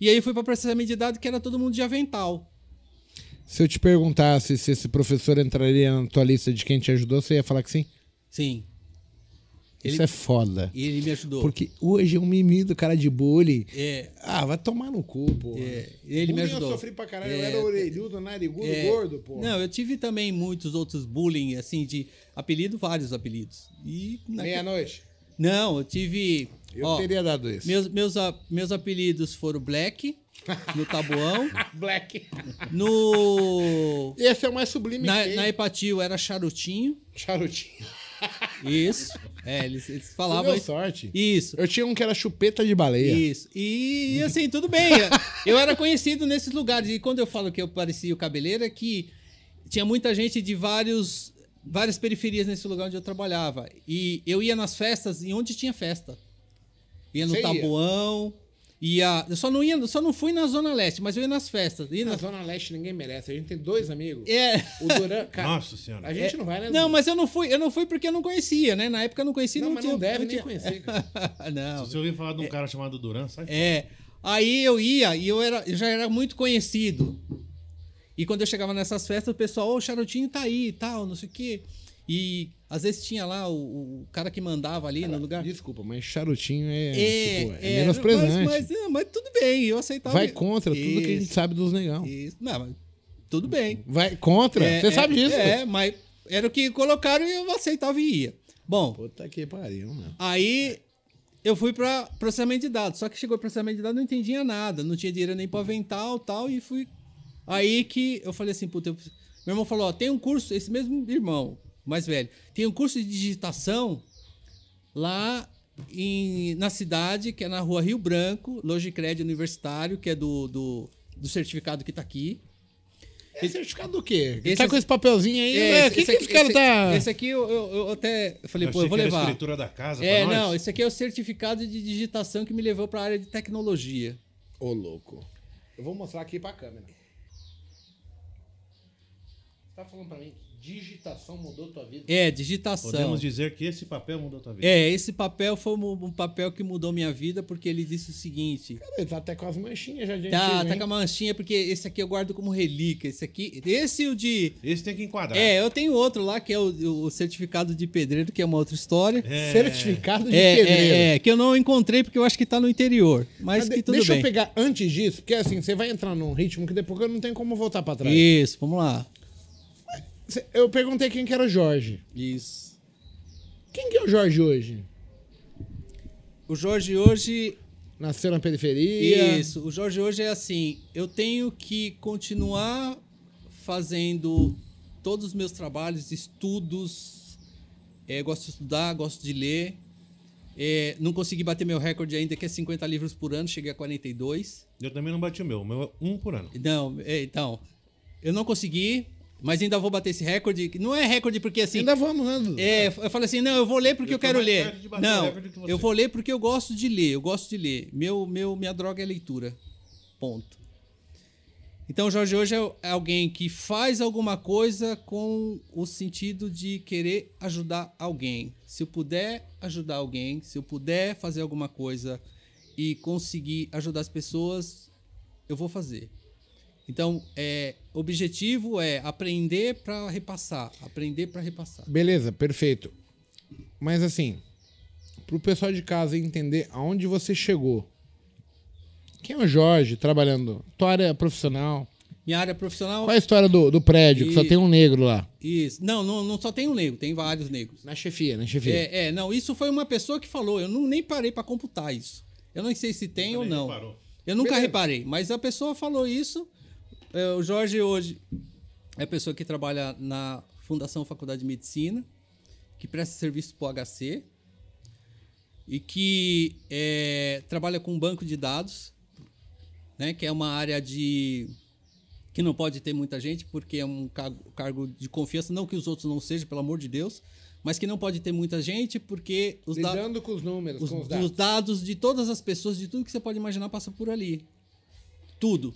E aí fui para processamento de dados que era todo mundo de avental. Se eu te perguntasse se esse professor entraria na tua lista de quem te ajudou, você ia falar que sim? Sim. Isso Ele- é foda. E ele me ajudou. Porque hoje é um mimimi do cara de bullying. É, Ah, vai tomar no cu, pô. É, ele me ajudou. Eu sofri pra caralho, eu É, era orelhudo, narigudo, é, gordo, pô. Não, eu tive também muitos outros bullying, assim, de apelido, vários apelidos. E Meia-noite. Não, eu tive. Eu ó, teria dado isso. meus, meus, meus apelidos foram Black, no Tabuão. *laughs* Black. no. Esse é o mais sublime Na, na Epatil era Charutinho. Charutinho. Isso. É, eles, eles falavam. deu sorte. Isso. Eu tinha um que era chupeta de baleia. Isso. E assim, tudo bem. Eu era conhecido nesses lugares. E quando eu falo que eu parecia o cabeleiro, é que tinha muita gente de vários, várias periferias nesse lugar onde eu trabalhava. E eu ia nas festas e onde tinha festa. Ia no Você? Tabuão. Ia, eu só não ia, só não fui na Zona Leste, mas eu ia nas festas. Ia Na nas, Zona Leste ninguém merece. A gente tem dois amigos. é, O Duran. *laughs* Cara, Nossa senhora. A gente não vai, né? não, mas eu não fui, eu não fui porque eu não conhecia, né? Na época eu não conhecia, Não, não, mas tinha, não deve nem tinha- conhecer, cara. *laughs* não. Se você ouvir falar de um cara chamado Duran, sai fora. É. Aí eu ia e eu, era, eu já era muito conhecido. E quando eu chegava nessas festas, o pessoal, ô, o charutinho tá aí e tal, não sei o quê. E às vezes tinha lá o, o cara que mandava ali no lugar. Desculpa, mas charutinho é, É, tipo, é, é. Mas, mas, é, mas tudo bem, eu aceitava. Vai contra tudo que a gente Isso, sabe dos negão. Isso, não, mas tudo bem. Vai contra? É, Você é, sabe disso? É, mas era o que colocaram e eu aceitava e ia. Bom, Puta que pariu, mano. aí eu fui para processamento de dados. Só que chegou o processamento de dados, não entendia nada, não tinha dinheiro nem para avental tal, e fui. Aí que eu falei assim, puta, eu... meu irmão falou: ó, tem um curso, esse mesmo irmão, mais velho, tem um curso de digitação lá em, na cidade, que é na rua Rio Branco, Logicred Universitário, que é do, do, do certificado que tá aqui. Esse certificado do quê? Esse- tá com esse papelzinho aí? É, né? esse- que esse que esse cara tá... Esse aqui eu, eu- eu até eu falei, Eu pô, eu vou a levar. escritura da casa É, pra nós. não, esse aqui é o certificado de digitação que me levou para a área de tecnologia. Ô, louco. Eu vou mostrar aqui pra câmera. Você tá falando pra mim digitação mudou tua vida? É, digitação. Podemos dizer que esse papel mudou tua vida. É, esse papel foi um, um papel que mudou minha vida porque ele disse o seguinte: Ele tá até com as manchinhas já de tá, antigo, tá com a manchinha, porque esse aqui eu guardo como relíquia. Esse aqui, esse o de. Esse tem que enquadrar. É, eu tenho outro lá que é o, o certificado de pedreiro, que é uma outra história. É. Certificado de É, pedreiro. é, é, que eu não encontrei porque eu acho que tá no interior. Mas, Mas que tudo deixa bem. eu pegar antes disso, porque assim, você vai entrar num ritmo que depois eu não tenho como voltar pra trás. Isso, vamos lá. Eu perguntei quem que era o Jorge. Isso. Quem que é o Jorge hoje? O Jorge hoje Nasceu na periferia? Isso, o Jorge hoje é assim, eu tenho que continuar fazendo todos os meus trabalhos, estudos, é, gosto de estudar, gosto de ler, é, não consegui bater meu recorde ainda, que é 50 livros por ano, cheguei a 42. Eu também não bati o meu. O meu é um por ano. Não, é, então, eu não consegui, mas ainda vou bater esse recorde, não é recorde porque assim... Ainda vamos, né? É, eu falei assim, não, eu vou ler porque eu, Eu quero ler. Não, eu vou ler porque eu gosto de ler, eu gosto de ler. Meu, meu, minha droga é leitura. Ponto. Então, o Jorge hoje é é alguém que faz alguma coisa com o sentido de querer ajudar alguém. Se eu puder ajudar alguém, se eu puder fazer alguma coisa e conseguir ajudar as pessoas, eu vou fazer. Então, é, objetivo é aprender para repassar, aprender para repassar. Beleza, perfeito. Mas assim, pro pessoal de casa entender aonde você chegou. Quem é o Jorge trabalhando? Tua área profissional? Minha área profissional. Qual é a história do, do prédio que só E- tem um negro lá? Isso. Não, não, não só tem um negro, tem vários negros. Na chefia, na chefia. É, é, não, isso foi uma pessoa que falou. Eu não, nem parei para computar isso. Eu não sei se tem ou não. reparou. Eu nunca Beleza. reparei, mas a pessoa falou isso. É, o Jorge hoje é a pessoa que trabalha na Fundação Faculdade de Medicina, que presta serviço para o HC e que é, trabalha com um banco de dados, né, que é uma área de que não pode ter muita gente porque é um cargo, cargo de confiança, não que os outros não sejam, pelo amor de Deus, mas que não pode ter muita gente porque os dados Lidando com os números, os, com os os dados. dados de todas as pessoas, de tudo que você pode imaginar, passa por ali. Tudo.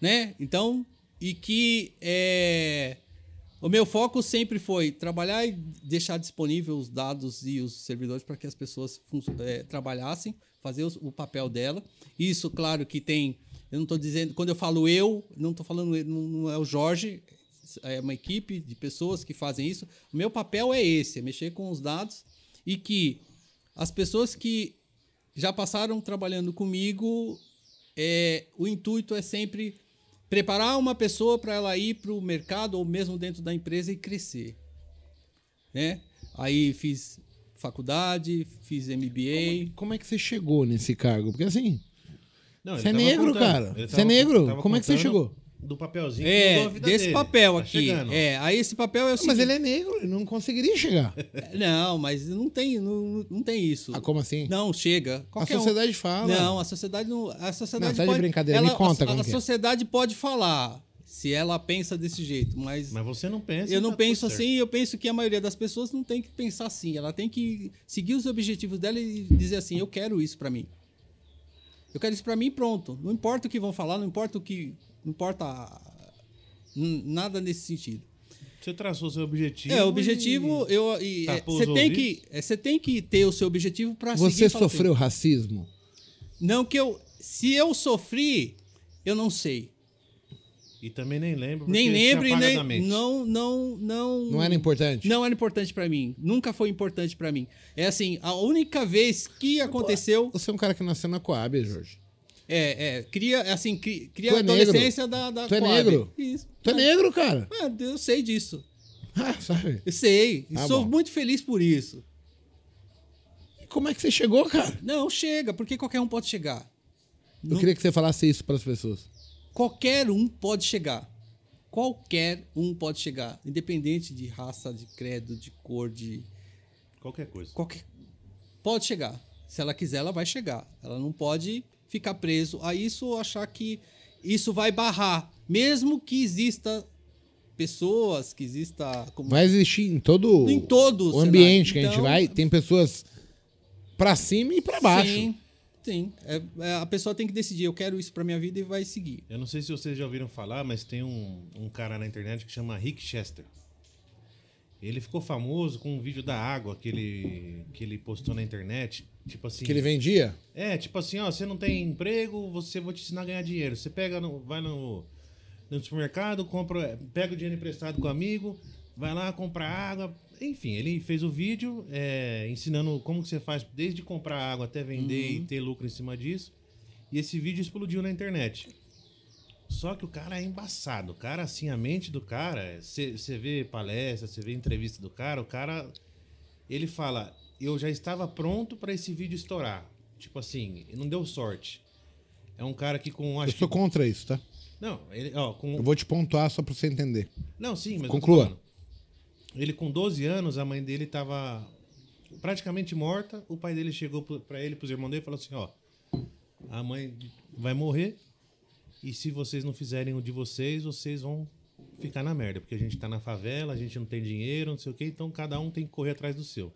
Né? Então, e que é, o meu foco sempre foi trabalhar e deixar disponível os dados e os servidores para que as pessoas é, trabalhassem, fazer o papel dela. Isso, claro, que tem. Eu não estou dizendo. Quando eu falo eu, não estou falando. Não, não é o Jorge, é uma equipe de pessoas que fazem isso. O meu papel é esse: é mexer com os dados e que as pessoas que já passaram trabalhando comigo, é, o intuito é sempre preparar uma pessoa para ela ir para o mercado ou mesmo dentro da empresa e crescer. Né? Aí fiz faculdade, fiz MBA. Como é que você chegou nesse cargo? Porque assim, Não, Você é negro, contando. cara. Ele Você é negro. Como é que você contando chegou? Do papelzinho que mudou É, a vida desse dele. papel Tá aqui. chegando. É, aí esse papel é o mas seguinte. ele é negro, ele não conseguiria chegar. *laughs* Não, mas não tem, não, não tem isso. Ah, como assim? Não, chega. A Qualquer um. sociedade fala. Não, a sociedade não. A sociedade Não, tá de pode, brincadeira, me conta a, como a é. sociedade pode falar se ela pensa desse jeito, mas, Mas você não pensa. eu não tá penso assim. Eu penso que a maioria das pessoas não tem que pensar assim. Ela tem que seguir os objetivos dela e dizer assim: eu quero isso pra mim. Eu quero isso pra mim e pronto. Não importa o que vão falar, não importa o que, não importa nada nesse sentido. Você traçou seu objetivo. É, o objetivo, e- eu, e, é, você tem ouvidos? que, é, você tem que ter o seu objetivo pra Você seguir falar assim, sofreu racismo? Não que eu. Se eu sofri, eu não sei. E também nem lembro. Nem lembro e nem. Não, não, não. Não era importante? Não era importante pra mim. Nunca foi importante pra mim. É assim, a única vez que aconteceu. Você é um cara que nasceu na Coab, Jorge. É, é. Cria, assim, cria, cria Tu a é negro? adolescência da, da Tu é Coab. negro? Isso. Tu é negro, cara. Ah, eu sei disso. Ah, sabe? Eu sei. Ah, sou bom. muito feliz por isso. E como é que você chegou, cara? Não, chega, porque qualquer um pode chegar. Eu Não- queria que você falasse isso para as pessoas. Qualquer um pode chegar. Qualquer um pode chegar. Independente de raça, de credo, de cor, de. Qualquer coisa. Qualquer... Pode chegar. Se ela quiser, ela vai chegar. Ela não pode ficar preso a isso ou achar que isso vai barrar. Mesmo que exista pessoas, que exista. Como... Vai existir em todo Em todo o o ambiente cenário. que a gente Então- vai. Tem pessoas pra cima e pra baixo. Sim, sim. É- é, a pessoa tem que decidir, eu quero isso pra minha vida e vai seguir. Eu não sei se vocês já ouviram falar, mas tem um, um cara na internet que chama Rick Chester. Ele ficou famoso com um vídeo da água que ele, que ele postou na internet. Tipo assim. Que ele vendia. É, tipo assim, ó, você não tem emprego, você vou te ensinar a ganhar dinheiro. Você pega, no, vai no, no supermercado, compra, pega o dinheiro emprestado com o amigo, vai lá comprar água. Enfim, ele fez o vídeo é, ensinando como que você faz desde comprar água até vender e ter lucro em cima disso. E esse vídeo explodiu na internet. Só que o cara é embaçado. O cara, assim, a mente do cara, você vê palestra, você vê entrevista do cara, o cara ele fala: Eu já estava pronto para esse vídeo estourar. Tipo assim, não deu sorte. É um cara que com. Eu Acho sou que, contra isso, tá? não, ele, ó, com, Eu vou te pontuar só pra você entender. não, sim, mas. eu Conclua. Ele com 12 anos, a mãe dele tava praticamente morta. O pai dele chegou pra ele, pros irmãos dele e falou assim: Ó, a mãe vai morrer. E se vocês não fizerem o de vocês, vocês vão ficar na merda. Porque a gente tá na favela, a gente não tem dinheiro, não sei o quê. Então cada um tem que correr atrás do seu.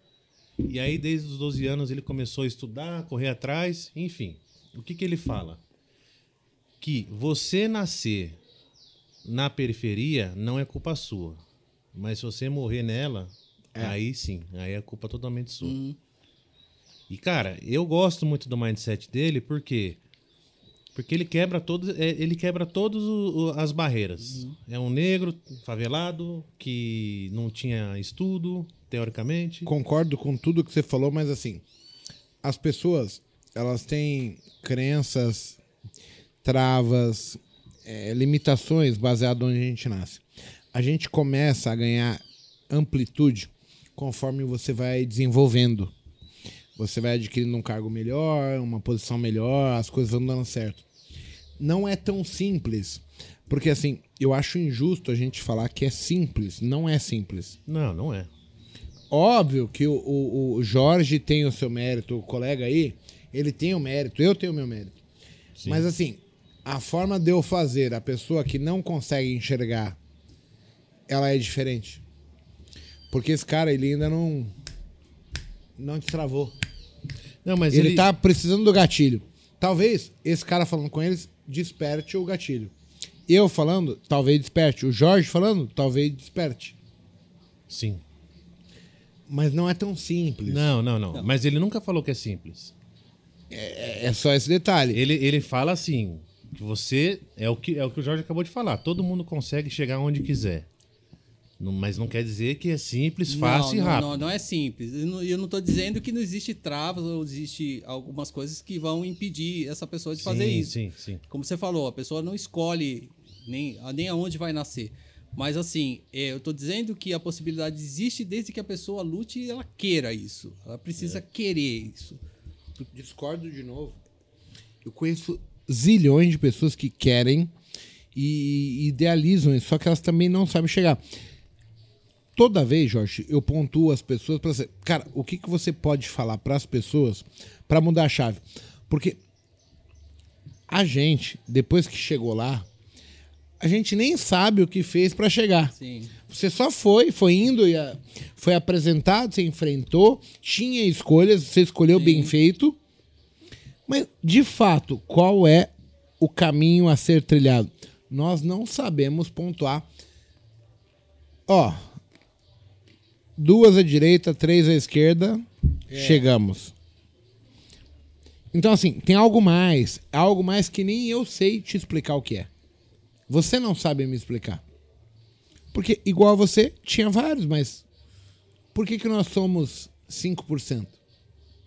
E aí, desde os 12 anos, ele começou a estudar, correr atrás, enfim. O que, que ele fala? Que você nascer na periferia não é culpa sua. Mas se você morrer nela, aí sim, aí é culpa totalmente sua. E, cara, eu gosto muito do mindset dele porque porque ele quebra todos, é, ele quebra todas as barreiras. É um negro favelado que não tinha estudo, teoricamente. Concordo com tudo que você falou, mas assim, as pessoas, elas têm crenças, travas, é, limitações baseado onde a gente nasce. A gente começa a ganhar amplitude conforme você vai desenvolvendo. Você vai adquirindo um cargo melhor, uma posição melhor, as coisas vão dando certo. Não é tão simples, porque assim, eu acho injusto a gente falar que é simples. Não é simples. Não, não é. Óbvio que o, o, o Jorge tem o seu mérito, o colega aí, ele tem o mérito, eu tenho o meu mérito. Sim. Mas assim, a forma de eu fazer, a pessoa que não consegue enxergar, ela é diferente. Porque esse cara, ele ainda não. Não destravou. Não, mas ele, ele, tá precisando do gatilho. Talvez esse cara falando com eles desperte o gatilho. Eu falando, talvez desperte. O Jorge falando, talvez desperte. Sim. Mas não é tão simples. Não, não, não, Mas ele nunca falou que é simples. É, é só esse detalhe. Ele, ele fala assim: que você. É o que, é o que o Jorge acabou de falar. Todo mundo consegue chegar onde quiser. Não- mas não quer dizer que é simples, fácil e não, rápido. Não, não é simples. Eu não, eu não tô dizendo que não existe travas ou existe algumas coisas que vão impedir essa pessoa de fazer sim, isso. sim, sim. Como você falou, a pessoa não escolhe nem, nem aonde vai nascer. Mas assim, é, eu tô dizendo que a possibilidade existe desde que a pessoa lute e ela queira isso. Ela precisa querer isso. Discordo de novo. Eu conheço zilhões de pessoas que querem e idealizam isso, só que elas também não sabem chegar. Toda vez, Jorge, eu pontuo as pessoas para cara, o que, que você pode falar para as pessoas para mudar a chave? Porque a gente, depois que chegou lá, a gente nem sabe o que fez para chegar. Sim. Você só foi, foi indo, e foi apresentado, você enfrentou, tinha escolhas, você escolheu bem feito. Mas, de fato, qual é o caminho a ser trilhado? Nós não sabemos pontuar. Ó, duas à direita, três à esquerda, chegamos. Então, assim, tem algo mais. Algo mais que nem eu sei te explicar o que é. Você não sabe me explicar. Porque, igual a você, tinha vários, mas por que, que nós somos 5%?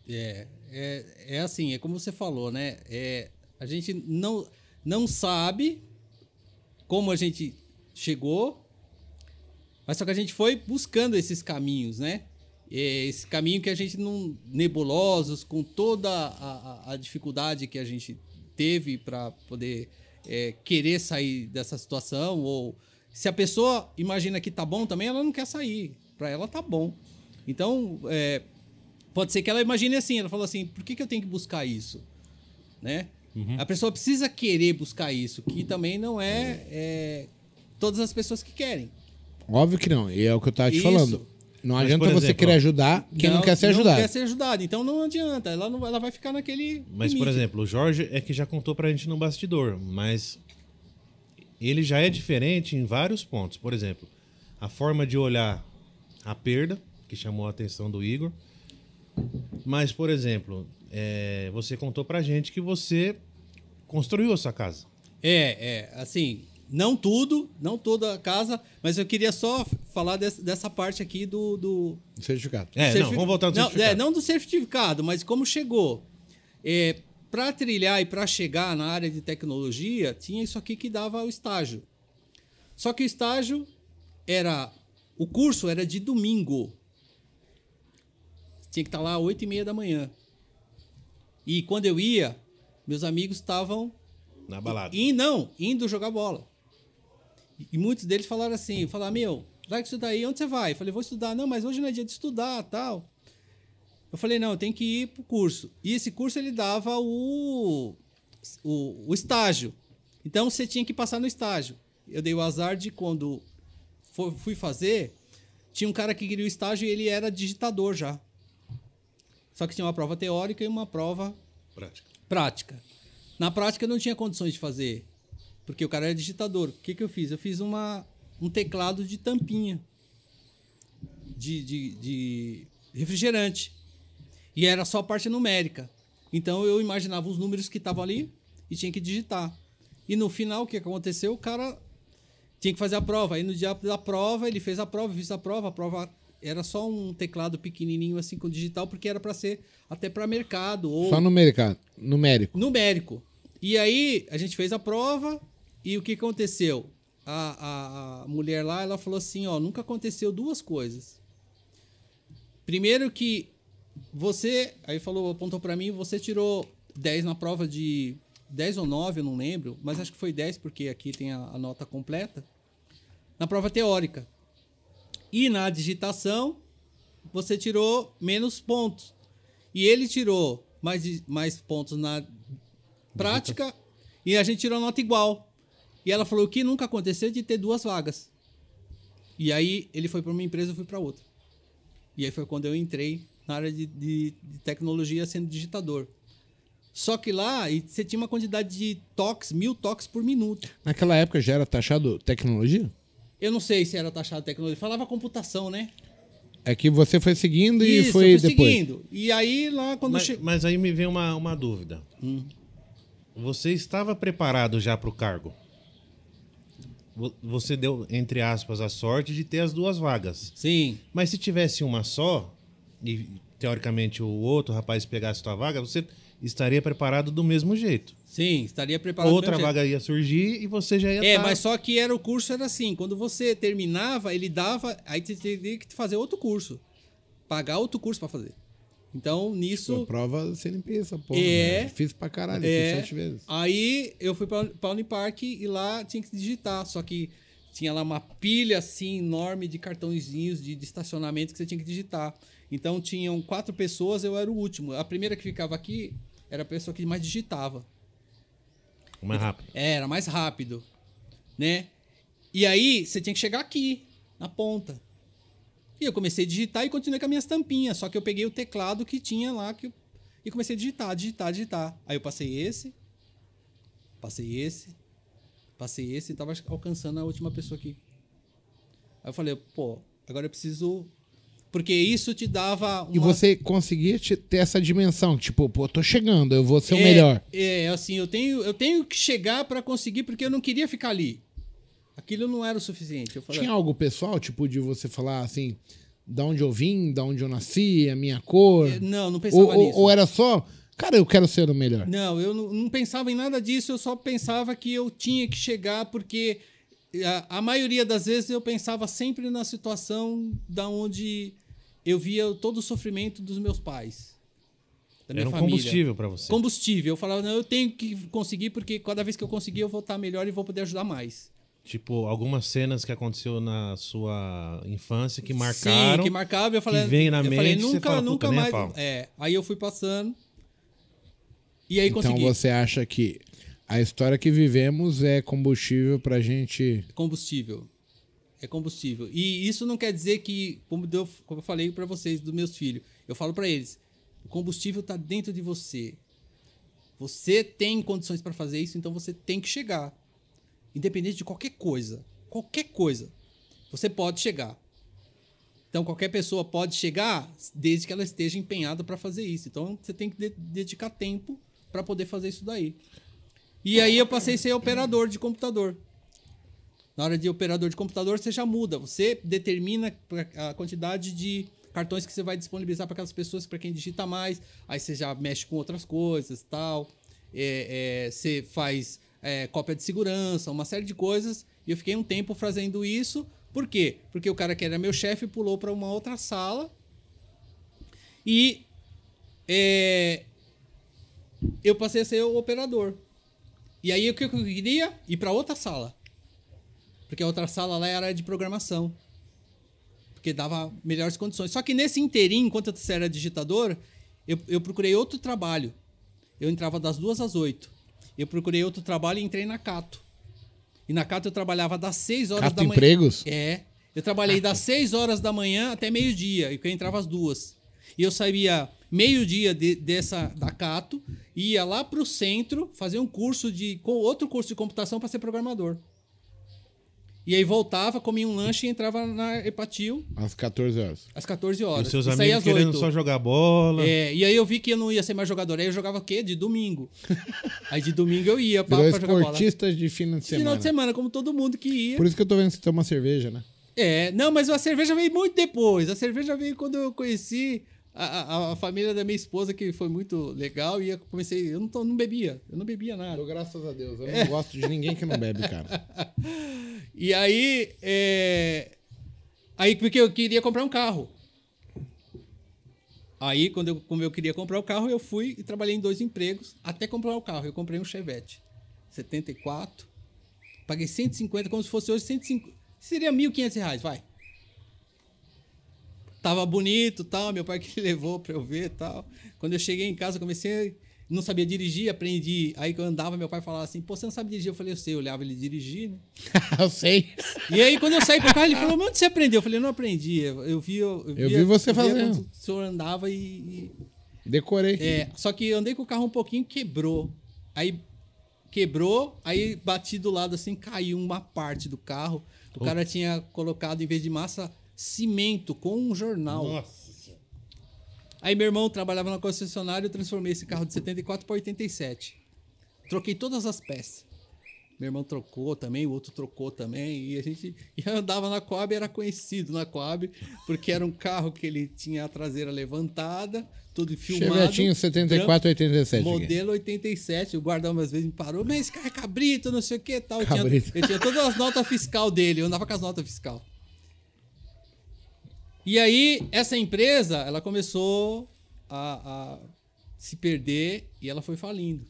É, é, é assim, é como você falou, né? É, a gente não, não sabe como a gente chegou, mas só que a gente foi buscando esses caminhos, né? Esse caminho que a gente não. nebulosos, com toda a, a, a dificuldade que a gente teve para poder é, querer sair dessa situação, ou se a pessoa imagina que tá bom também, ela não quer sair. Para ela tá bom. Então, é, pode ser que ela imagine assim, ela falou assim, por que, que eu tenho que buscar isso? Né? Uhum. A pessoa precisa querer buscar isso, que também não é, é todas as pessoas que querem. Óbvio que não. E é o que eu tava te Isso. falando. Não Mas, adianta por você exemplo, querer ó, ajudar quem não, quer ser Não ajudado. quer ser ajudado. Então não adianta. Ela, não, ela vai ficar naquele. Mas, por limite. exemplo, o Jorge é que já contou pra gente no bastidor, mas ele já é diferente em vários pontos. Por exemplo, a forma de olhar a perda, que chamou a atenção do Igor. Mas, por exemplo, é, você contou pra gente que você construiu a sua casa. É, é. Assim, não tudo, não toda a casa, mas eu queria só falar dessa, dessa parte aqui do. do Certificado. É, não, certifi- vamos voltar no não, certificado. É, não do certificado, mas como chegou. É, para trilhar e para chegar na área de tecnologia, tinha isso aqui que dava o estágio. Só que o estágio era. O curso era de domingo. Tinha que estar lá às 8 e meia da manhã. E quando eu ia, meus amigos estavam Na balada. e não, indo jogar bola. E muitos deles falaram assim, falaram, meu, vai estudar aí, onde você vai? Eu falei, vou estudar. Não, mas hoje não é dia de estudar, tal. Eu falei, não, eu tenho que ir pro curso. E esse curso, ele dava o, o, o estágio. Então, você tinha que passar no estágio. Eu dei o azar de quando fui fazer, tinha um cara que queria o estágio e ele era digitador já. Só que tinha uma prova teórica e uma prova Prática. prática. Na prática eu não tinha condições de fazer, porque o cara era digitador. O que, que eu fiz? Eu fiz uma, um teclado de tampinha de, de, de refrigerante. E era só a parte numérica. Então eu imaginava os números que estavam ali e tinha que digitar. E no final, o que aconteceu? O cara tinha que fazer a prova. Aí no dia da prova, ele fez a prova, fiz a prova. A prova era só um teclado pequenininho assim com digital, porque era para ser até para mercado ou Só numérica, numérico. numérico. E aí a gente fez a prova e o que aconteceu? A, a, a mulher lá, ela falou assim, ó, nunca aconteceu duas coisas. Primeiro que você, aí falou, apontou pra mim, você tirou 10 na prova de 10 ou 9, eu não lembro, mas acho que foi 10 porque aqui tem a, a nota completa. Na prova teórica. E na digitação, você tirou menos pontos. E ele tirou mais, mais pontos na prática e a gente tirou nota igual. E ela falou que nunca aconteceu de ter duas vagas. E aí ele foi para uma empresa, eu fui para outra. E aí foi quando eu entrei na área de, de- de tecnologia sendo digitador. Só que lá e você tinha uma quantidade de toques, mil toques por minuto. Naquela época já era taxado tecnologia? Eu não sei se era taxado tecnologia, falava computação, né? É que você foi seguindo e Isso, foi eu fui depois. seguindo. E aí lá quando Mas, che... mas aí me vem uma, uma dúvida. Hum. Você estava preparado já para o cargo? Vo- Você deu, entre aspas, a sorte de ter as duas vagas. Sim, Mas se tivesse uma só, e teoricamente o outro rapaz pegasse sua vaga, você estaria preparado do mesmo jeito. sim, estaria preparado. do Outra mesmo jeito. vaga ia surgir e você já ia É, tá- mas só que era o curso era assim, quando você terminava, ele dava, aí você teria que fazer outro curso. Pagar outro curso pra fazer. Então, Sua nisso prova CNP, essa porra. É. né? Fiz pra caralho, é, fiz sete vezes. Aí eu fui pra, pra Unipark e lá tinha que digitar, só que tinha lá uma pilha assim enorme de cartõezinhos de, de estacionamento que você tinha que digitar. Então tinham quatro pessoas, eu era o último. A primeira que ficava aqui era a pessoa que mais digitava. mais rápido. É, era mais rápido, né? E aí você tinha que chegar aqui, na ponta. E eu comecei a digitar e continuei com as minhas tampinhas, só que eu peguei o teclado que tinha lá que eu- e comecei a digitar, digitar, digitar. Aí eu passei esse, passei esse, passei esse e tava alcançando a última pessoa aqui. Aí eu falei, pô, agora eu preciso porque isso te dava E uma- você conseguia te- ter essa dimensão, tipo, pô, tô chegando, eu vou ser o é, melhor. É, assim, eu tenho, eu tenho que chegar para conseguir, porque eu não queria ficar ali. Aquilo não era o suficiente. Eu falei, Tinha algo pessoal, tipo, de você falar assim, da onde eu vim, da onde eu nasci, a minha cor? "É, não, não pensava Ou, nisso. ou era só, cara, eu quero ser o melhor. Não, eu não, não pensava em nada disso, eu só pensava que eu tinha que chegar, porque a, a maioria das vezes eu pensava sempre na situação da onde eu via todo o sofrimento dos meus pais. Da minha Era um família. combustível pra você. Combustível. Eu falava, não, eu tenho que conseguir, porque cada vez que eu conseguir, eu vou estar melhor e vou poder ajudar mais. Tipo, algumas cenas que aconteceu na sua infância que marcaram. Sim, que marcava. Eu falei, vem na eu mente, falei, você nunca, fala, "Puta, nunca mais. pau." É, aí eu fui passando. E aí Então consegui. você acha que a história que vivemos é combustível pra gente. combustível. É combustível. E isso não quer dizer que, como eu, como eu falei para vocês, dos meus filhos, eu falo para eles: o combustível está dentro de você. Você tem condições para fazer isso, então você tem que chegar. Independente de qualquer coisa. Qualquer coisa. Você pode chegar. Então, qualquer pessoa pode chegar desde que ela esteja empenhada para fazer isso. Então, você tem que de- dedicar tempo para poder fazer isso daí. E aí, eu passei a ser operador de computador. Na hora de operador de computador, você já muda. Você determina a quantidade de cartões que você vai disponibilizar para aquelas pessoas, para quem digita mais. Aí você já mexe com outras coisas tal. É, é, você faz é, cópia de segurança, uma série de coisas. E eu fiquei um tempo fazendo isso. Por quê? Porque o cara que era meu chefe pulou para uma outra sala. E é, eu passei a ser o operador. E aí o que eu queria? Ir para outra sala. Porque a outra sala lá era de programação. Porque dava melhores condições. Só que nesse inteirinho, enquanto eu era digitador, eu, eu procurei outro trabalho. Eu entrava das duas às oito. Eu procurei outro trabalho e entrei na Cato. E na Cato eu trabalhava das seis horas Cato da manhã. Empregos? É. Eu trabalhei das 6 horas da manhã até meio-dia, e eu entrava às duas. E eu saía meio-dia de- dessa da Cato, ia lá pro centro fazer um curso de com outro curso de computação para ser programador. E aí voltava, comia um lanche e entrava na Epatil Às 14 horas. às 14 E horas. os seus e amigos às querendo 8. só jogar bola. É, e aí eu vi que eu não ia ser mais jogador. Aí eu jogava o quê? De domingo. *laughs* aí de domingo eu ia pra, Virou pra jogar bola. esportista de fim de semana. Final de semana, como todo mundo que ia. Por isso que eu tô vendo você tomar cerveja, né? É, não, mas a cerveja veio muito depois. A cerveja veio quando eu conheci a, a, a família da minha esposa, que foi muito legal. E eu comecei. Eu não, tô- não bebia. Eu não bebia nada. Eu, graças a Deus. Eu não gosto de ninguém que não bebe, cara. *laughs* E aí. É... Aí, porque eu queria comprar um carro. Aí, quando eu, como eu queria comprar o carro, eu fui e trabalhei em dois empregos até comprar o carro. Eu comprei um Chevette 74. Paguei 150, como se fosse hoje 150. Seria 1.500 reais, vai. Tava bonito tal, meu pai *laughs* que levou pra eu ver tal. Quando eu cheguei em casa, eu comecei. Não sabia dirigir, aprendi. Aí quando eu andava, meu pai falava assim: Pô, você não sabe dirigir? Eu falei: Eu sei, eu olhava ele dirigir, né? *laughs* eu sei. E aí, quando eu saí pro carro, ele falou: Mas onde você aprendeu? Eu falei: Eu não aprendi. Eu, eu vi, eu, Eu via- vi você via fazendo. O senhor andava e. e- Decorei. é, só que eu andei com o carro um pouquinho, quebrou. Aí quebrou, aí bati do lado assim, caiu uma parte do carro. O cara tinha colocado, em vez de massa, cimento com um jornal. Nossa. Aí meu irmão trabalhava na concessionária, eu transformei esse carro de 74 para 87. Troquei todas as peças. Meu irmão trocou também, o outro trocou também. E a gente e eu andava na Coab, era conhecido na Coab, porque era um carro que ele tinha a traseira levantada, tudo filmado. Chevetinho 74, 87. aqui. Modelo 87, o guardão às vezes me parou, mas esse cara é cabrito, não sei o que tal. Eu tinha, Cabrito. eu tinha todas as notas fiscal dele, eu andava com as notas fiscal. E aí, essa empresa, ela começou a, a se perder e ela foi falindo.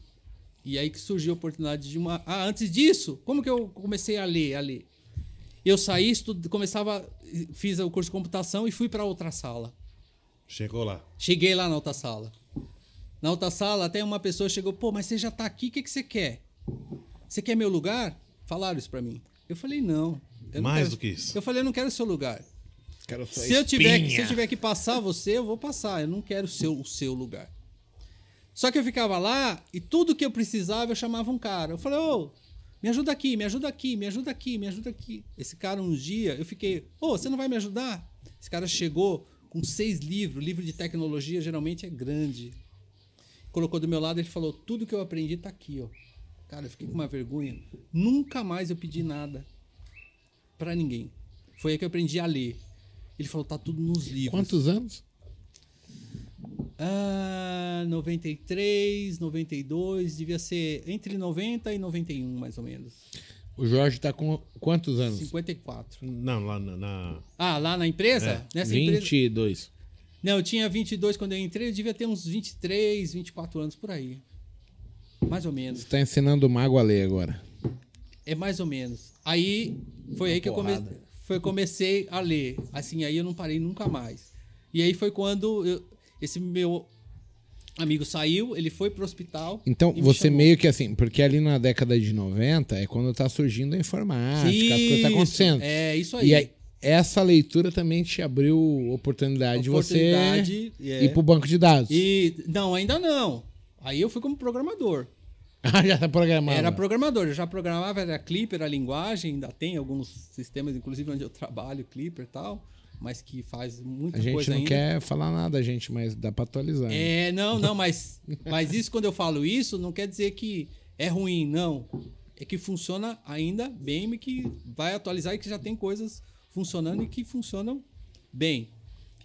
E aí que surgiu a oportunidade de uma. Ah, antes disso, como que eu comecei a ler? A ler? Eu saí, estudo, começava, fiz o curso de computação e fui para outra sala. Chegou lá. Cheguei lá na outra sala. Na outra sala, até uma pessoa chegou, pô, mas você já tá aqui, o que, que você quer? Você quer meu lugar? Falaram isso pra mim. Eu falei, não. eu não Mais quero- do que isso. Eu falei, eu não quero o seu lugar. Quero sua Se eu, tiver, que- se eu tiver que passar você, eu vou passar. Eu não quero o seu, o seu lugar. Só que eu ficava lá e tudo que eu precisava eu chamava um cara. Eu falei, ô, me ajuda aqui, me ajuda aqui, me ajuda aqui, me ajuda aqui. Esse cara, um dia, eu fiquei, ô, você não vai me ajudar? Esse cara chegou com seis livros, livro de tecnologia geralmente é grande. Colocou do meu lado ele falou, tudo que eu aprendi tá aqui, ó. Cara, eu fiquei com uma vergonha. Nunca mais eu pedi nada. pra ninguém. Foi aí que eu aprendi a ler. Ele falou, tá tudo nos livros. Quantos anos? Ah, 93, 92, devia ser entre 90 e 91, mais ou menos. O Jorge tá com quantos anos? 54. Não, lá na. na- Ah, lá na empresa? É, Nessa empresa. 22. Não, eu tinha 22 quando eu entrei, eu devia ter uns 23, 24 anos por aí. Mais ou menos. Você tá ensinando o mago a ler agora. É mais ou menos. Aí foi aí que eu come... foi, comecei a ler. Assim, aí eu não parei nunca mais. E aí foi quando eu- esse meu amigo saiu, ele foi pro hospital. Então, me você meio que assim, porque ali na década de 90 é quando tá surgindo a informática, as coisas tá Isso, acontecendo. É, isso aí. E aí, essa leitura também te abriu oportunidade, Oportunidade, de você é. ir pro banco de dados. E não, ainda não. Aí eu fui como programador. Ah, *laughs* já tá programado. Era programador, eu já programava, era Clipper, a linguagem, ainda tem alguns sistemas, inclusive onde eu trabalho, Clipper e tal, mas que faz muita A gente coisa não ainda. quer falar nada, gente, mas dá pra atualizar. né? É, não, não, mas, *laughs* mas isso quando eu falo isso, não quer dizer que é ruim, não. É que funciona ainda bem que vai atualizar e que já tem coisas funcionando e que funcionam bem.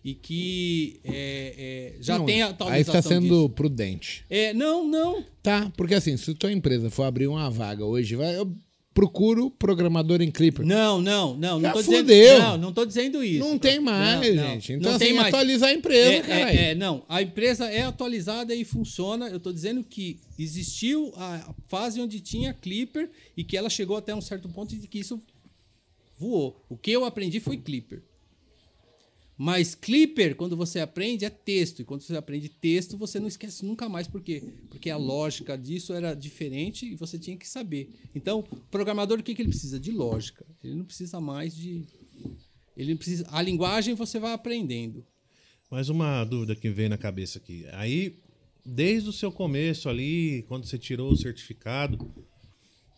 E que é, é, já Não, tem Aí atualização está sendo disso. prudente. É, não, não. Tá, porque assim, se tua empresa for abrir uma vaga hoje, vai, eu procuro programador em Clipper. Não, não, não. Já não tô dizendo, fudeu. não, não tô dizendo isso. Não tem mais, Não, gente. Então, não assim, tem mais. atualizar a empresa, É, caralho. é, é, não, a empresa é atualizada e funciona. Eu tô dizendo que existiu a fase onde tinha Clipper e que ela chegou até um certo ponto de que isso voou. O que eu aprendi foi Clipper. Mas Clipper, quando você aprende, é texto. E quando você aprende texto, você não esquece nunca mais. Por quê? Porque a lógica disso era diferente e você tinha que saber. Então, o programador, o que, que ele precisa? De lógica. Ele não precisa mais de. Ele precisa. A linguagem você vai aprendendo. Mais uma dúvida que veio na cabeça aqui. Aí, desde o seu começo ali, quando você tirou o certificado,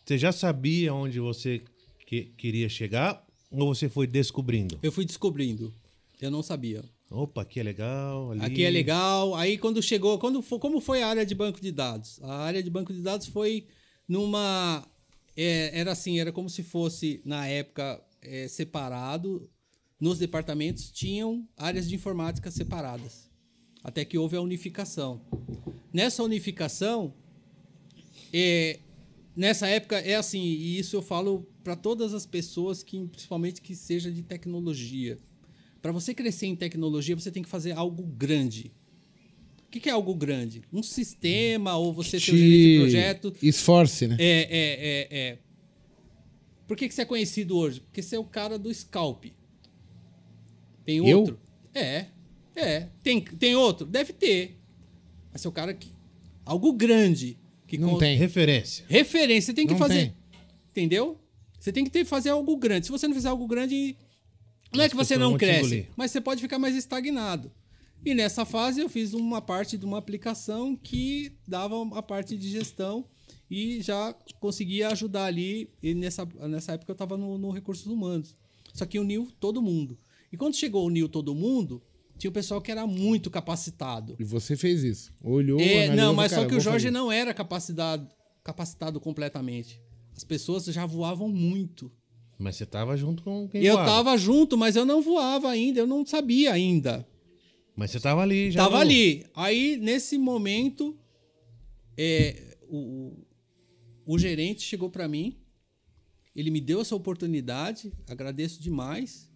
você já sabia onde você que- queria chegar ou você foi descobrindo? Eu fui descobrindo. Eu não sabia. Opa, aqui é legal. Ali... Aqui é legal. Aí quando chegou, quando fo- como foi a área de banco de dados? A área de banco de dados foi numa é, era assim, era como se fosse na época é, separado nos departamentos tinham áreas de informática separadas. Até que houve a unificação. Nessa unificação, é, nessa época é assim, e isso eu falo para todas as pessoas que principalmente que seja de tecnologia. Para você crescer em tecnologia, você tem que fazer algo grande. O que, que é algo grande? Um sistema ou você ser o gerente de projeto. Esforce, né? É, é, é, é. Por que, que você é conhecido hoje? Porque você é o cara do scalp. Tem Eu? outro? É. É. Tem, tem outro? Deve ter. Mas você é o cara que. Algo grande. Que Não con- tem. Referência. Referência. Você tem que Não fazer. tem. Entendeu? Você tem que ter, fazer algo grande. Se você não fizer algo grande. Não é que você não cresce, mas você pode ficar mais estagnado. E nessa fase eu fiz uma parte de uma aplicação que dava a parte de gestão e já conseguia ajudar ali. E nessa, nessa época eu estava no, no Recursos Humanos. Só que uniu todo mundo. E quando chegou uniu todo mundo, tinha o pessoal que era muito capacitado. E você fez isso. Olhou, É, analisou, não, mas cara, só que o Jorge fazer. não era capacitado, capacitado completamente. As pessoas já voavam muito. Mas você tava junto com quem eu voava. tava junto, mas eu não voava ainda, eu não sabia ainda. Mas você tava ali já. tava no- ali. Aí, nesse momento, é, o, o, o gerente chegou para mim, ele me deu essa oportunidade, agradeço demais.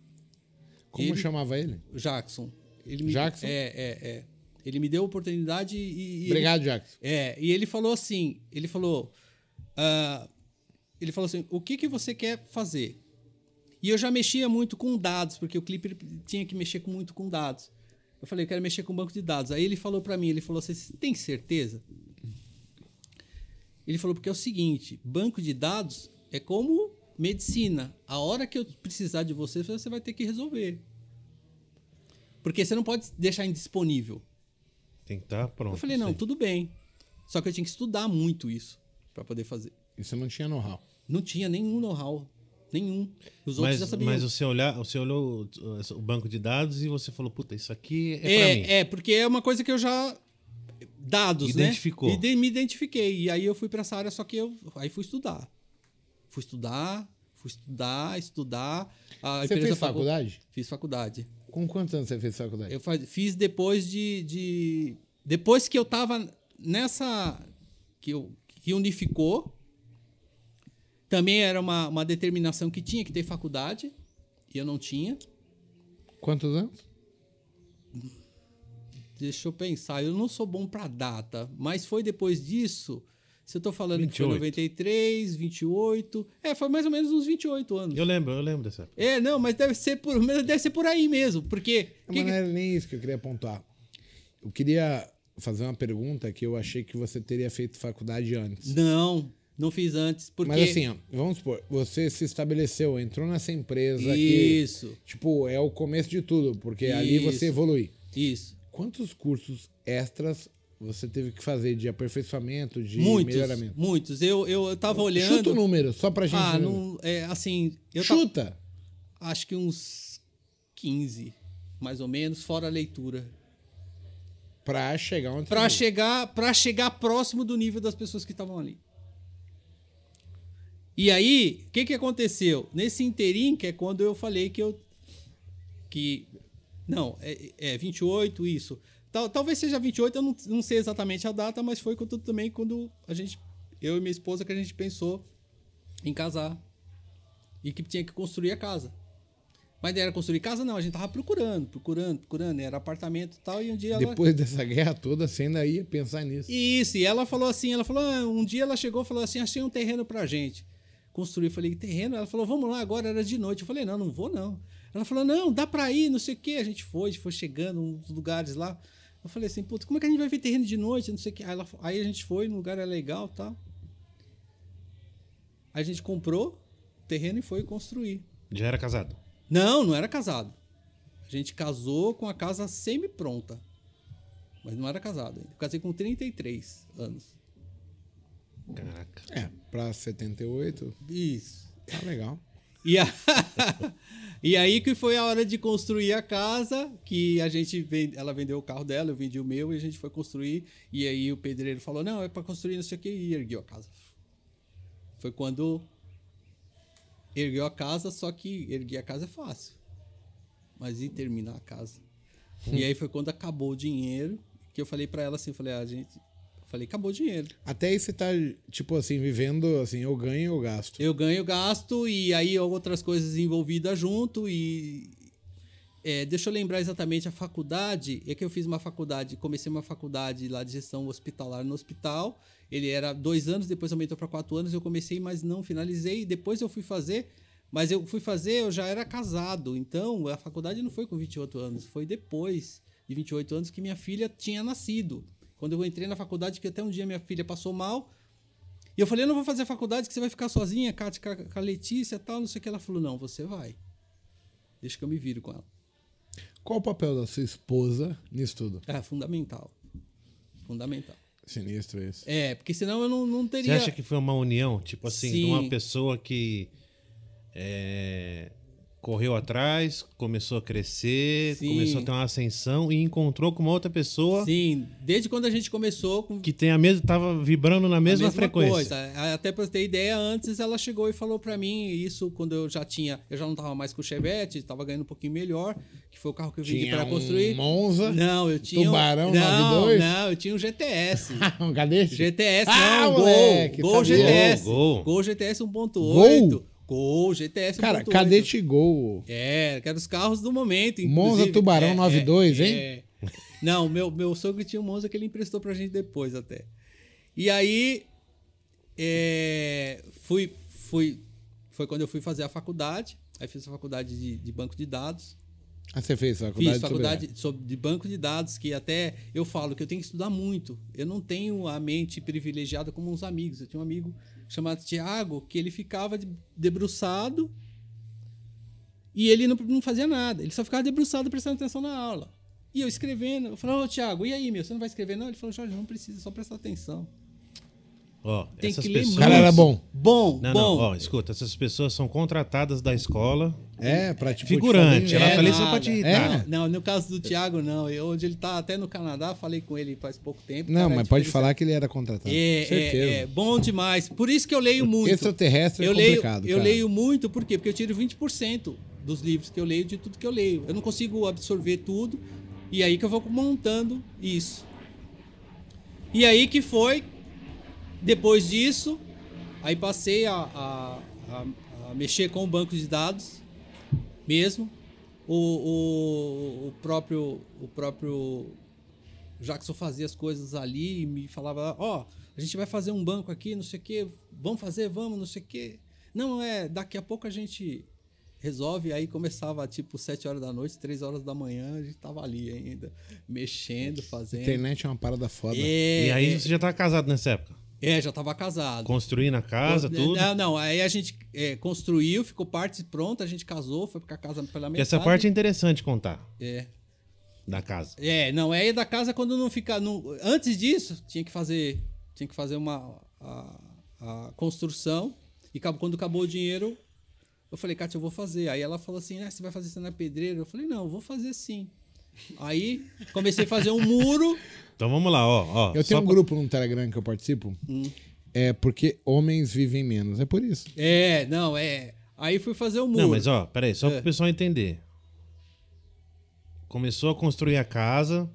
Como Ele- chamava ele? Jackson. Ele me, Jackson? É, é, é. Ele me deu a oportunidade e. e ele- Obrigado, Jackson. É, e ele falou assim, ele falou, ah, ele falou assim, o que que você quer fazer? E eu já mexia muito com dados, porque o Clipper tinha que mexer muito com dados. Eu falei, eu quero mexer com banco de dados. Aí ele falou para mim, ele falou assim, "Você tem certeza? Ele falou porque é o seguinte, banco de dados é como medicina. A hora que eu precisar de você, você vai ter que resolver. Porque você não pode deixar indisponível. Tem que estar pronto. Eu falei, não, Sim. tudo bem. Só que eu tinha que estudar muito isso para poder fazer. Isso não tinha know-how. Não tinha nenhum know-how. Nenhum. Os outros Mas, já sabiam. mas você, olhar, você olhou o- banco de dados e você falou, puta, isso aqui é, pra mim. é, é, porque é uma coisa que eu já. Dados, Identificou. né? Ide- me identifiquei. E aí eu fui para essa área, só que eu. Aí fui estudar. Fui estudar, Fui estudar, estudar. A Você fez pagou- faculdade? Fiz faculdade. Com quantos anos você fez faculdade? Eu fa- fiz depois de, de- Depois que eu tava nessa. Que, eu, que unificou. Também era uma, uma determinação que tinha que ter faculdade. E eu não tinha. Quantos anos? Deixa eu pensar. Eu não sou bom pra data. Mas foi depois disso. Se eu tô falando que 28. foi 93, 28. É, foi mais ou menos uns 28 anos. Eu lembro, eu lembro dessa época. É, não, mas deve ser por, mas deve ser por aí mesmo. Porque. Não, que mas que- não era nem isso que eu queria apontar. Eu queria fazer uma pergunta que eu achei que você teria feito faculdade antes. Não, não fiz antes. Porque... Mas assim, ó, vamos supor, você se estabeleceu, entrou nessa empresa que, Isso, tipo, é o começo de tudo, porque ali Isso. você evolui. isso. Quantos cursos extras você teve que fazer de aperfeiçoamento, de muitos, melhoramento? muitos. Eu, eu, eu tava olhando. Chuta o número, só pra gente. Ah, não, é, assim, tava- Chuta! acho que uns 15, mais ou menos, fora a leitura. Pra chegar onde Pra chegar, para chegar próximo do nível das pessoas que estavam ali. E aí, o que que aconteceu? Nesse interim, que é quando eu falei que eu que não, é, é 28 isso. Tal, talvez seja 28, eu não, não sei exatamente a data, mas foi quando, também quando a gente eu e minha esposa que a gente pensou em casar e que tinha que construir a casa. Mas não era construir casa não, a gente tava procurando, procurando, procurando, era apartamento e tal, e um dia ela Depois dessa guerra toda, você ainda ia pensar nisso. isso, e ela falou assim, ela falou, ah, um dia ela chegou e falou assim, achei um terreno pra gente. Construir, eu falei, terreno? Ela falou, vamos lá agora, era de noite. Eu falei, não, não vou não. Ela falou, não, dá pra ir, não sei o quê. A gente foi, a gente foi chegando uns lugares lá. Eu falei assim, puta, como é que a gente vai ver terreno de noite, não sei o quê. Aí, ela- aí a gente foi, no lugar era legal tal. Aí a gente comprou o terreno e foi construir. Já era casado. Não, não era casado. A gente casou com a casa semi-pronta. Mas não era casado ainda. Eu casei com 33 anos. Caraca. É, pra 78, Isso. tá legal. E, a- *laughs* e aí que foi a hora de construir a casa, que a gente vende, ela vendeu o carro dela, eu vendi o meu e a gente foi construir. E aí o pedreiro falou: "Não, é para construir não sei o que" e ergueu a casa. Foi quando ergueu a casa, só que erguer a casa é fácil. Mas e terminar a casa? E aí foi quando acabou o dinheiro, que eu falei para ela assim, falei: "A gente, falei, acabou o dinheiro. Até aí você tá, tipo assim, vivendo assim, eu ganho eu gasto. Eu ganho, gasto e aí outras coisas envolvidas junto e é, deixa eu lembrar exatamente a faculdade. É que eu fiz uma faculdade, comecei uma faculdade lá de gestão hospitalar no hospital. Ele era dois anos, depois aumentou para quatro anos. Eu comecei, mas não finalizei. Depois eu fui fazer, mas eu fui fazer, eu já era casado. Então a faculdade não foi com 28 anos, foi depois de 28 anos que minha filha tinha nascido. Quando eu entrei na faculdade, que até um dia minha filha passou mal, e eu falei, eu não vou fazer faculdade, que você vai ficar sozinha, com a, com a- Letícia e tal, não sei o que. Ela falou, não, você vai. Deixa que eu me viro com ela. Qual o papel da sua esposa nisso tudo? É fundamental. Fundamental. Sinistro isso. É, porque senão eu não, não Você teria... acha que foi uma união, tipo assim, de Sim. uma pessoa que é, correu atrás, começou a crescer, Sim. começou a ter uma ascensão e encontrou com uma outra pessoa Sim, desde quando a gente começou com que tem a mesma, tava vibrando na mesma, frequência. Coisa. Até pra ter ideia, antes ela chegou e falou pra mim, isso quando eu já tinha, eu já não tava mais com o Chevette, tava ganhando um pouquinho melhor, que foi o carro que eu vendi para um construir. Monza, Não, eu tinha um- Tubarão não, 92? Não, eu tinha um GTS. *laughs* um cadete? GTS, Ah, não, moleque, Gol. Gol sabia. GTS. Gol, Gol, gol. GTS 1.8. Gol? GTS 1.8. Cara, cadete gol. É, que eram os carros do momento. Monza. Tubarão É, 92, é, hein? é. Não, meu, meu sogro tinha um Monza que ele emprestou pra gente depois até. E aí, é, fui, fui, foi quando eu fui fazer a faculdade. Aí fiz a faculdade de, de banco de dados. Ah, você fez faculdade Fiz sobre- faculdade sobre, de banco de dados, que até eu falo que eu tenho que estudar muito. Eu não tenho a mente privilegiada como uns amigos. Eu tinha um amigo chamado Tiago, que ele ficava de- debruçado e ele não, não fazia nada. Ele só ficava debruçado prestando atenção na aula. E eu escrevendo. Eu falava, ô Tiago, e aí, meu? Você não vai escrever, não? Ele falou, Jorge, não precisa, só prestar atenção. Ó, Tem essas que ler pessoas. O cara era bom. Bom, Não, bom. não, ó, escuta, essas pessoas são contratadas da escola. É, pra tipo, Figurante, te ela fazer- tá ali só pra te É. irritar. Não, no caso do Thiago, não. Eu, onde ele tá até no Canadá, falei com ele faz pouco tempo. Não, cara, mas a pode falar que ele era contratado. É, Certeza. é, é bom demais. Por isso que eu leio muito. Extraterrestre é eu leio, complicado, Eu cara. leio muito, por quê? Porque eu tiro 20% dos livros que eu leio de tudo que eu leio. Eu não consigo absorver tudo. E aí que eu vou montando isso. E aí que foi, depois disso, aí passei a, a, a- a mexer com o banco de dados mesmo. O, o, o próprio o próprio Jackson fazia as coisas ali e me falava, ó, a gente vai fazer um banco aqui, não sei o quê, vamos fazer, vamos, não sei o quê. Não, é, daqui a pouco a gente resolve, aí começava tipo 7 horas da noite, 3 horas da manhã, a gente tava ali ainda, mexendo, fazendo. Internet é uma parada foda. É, E aí é, você já tá casado nessa época? É, já tava casado. Construindo a casa, tudo. Não, não, aí a gente é, construiu, ficou parte pronta, a gente casou, foi pra casa pela metade. essa parte é interessante contar É. da casa. É, não, é da casa quando não fica. Não, antes disso, tinha que fazer. Tinha que fazer uma a, a construção. E quando acabou o dinheiro, eu falei, Kátia, eu vou fazer. Aí ela falou assim: ah, você vai fazer isso na pedreira? Eu falei, não, eu vou fazer sim. Aí comecei a fazer um muro. Então vamos lá, ó. ó Eu tenho um pra- grupo no Telegram que eu participo. Hum. É porque homens vivem menos. É por isso. É, não, é. Aí fui fazer o muro. Não, mas ó, peraí, só É. para o pessoal entender. Começou a construir a casa,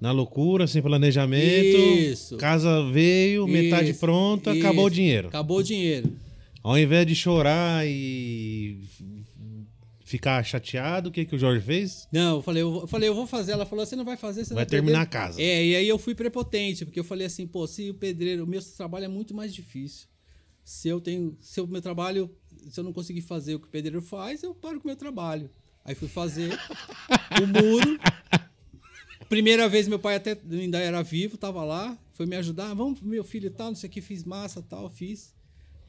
na loucura, sem planejamento. Isso. Casa veio, metade Isso, pronta, acabou o isso. dinheiro. Acabou o dinheiro. Ao invés de chorar e ficar chateado, o que, que o Jorge fez? Não, eu falei, eu, falei, eu vou fazer. Ela falou, você não vai fazer, você Vai perder." terminar a casa. É, e aí eu fui prepotente, porque eu falei assim, pô, se o pedreiro, o meu trabalho é muito mais difícil. Se eu tenho, se o meu trabalho, se eu não conseguir fazer o que o pedreiro faz, eu paro com o meu trabalho. Aí fui fazer o muro. Primeira vez meu pai até ainda era vivo, tava lá, foi me ajudar, vamos pro meu filho e tal, não sei o que, fiz massa tal, fiz.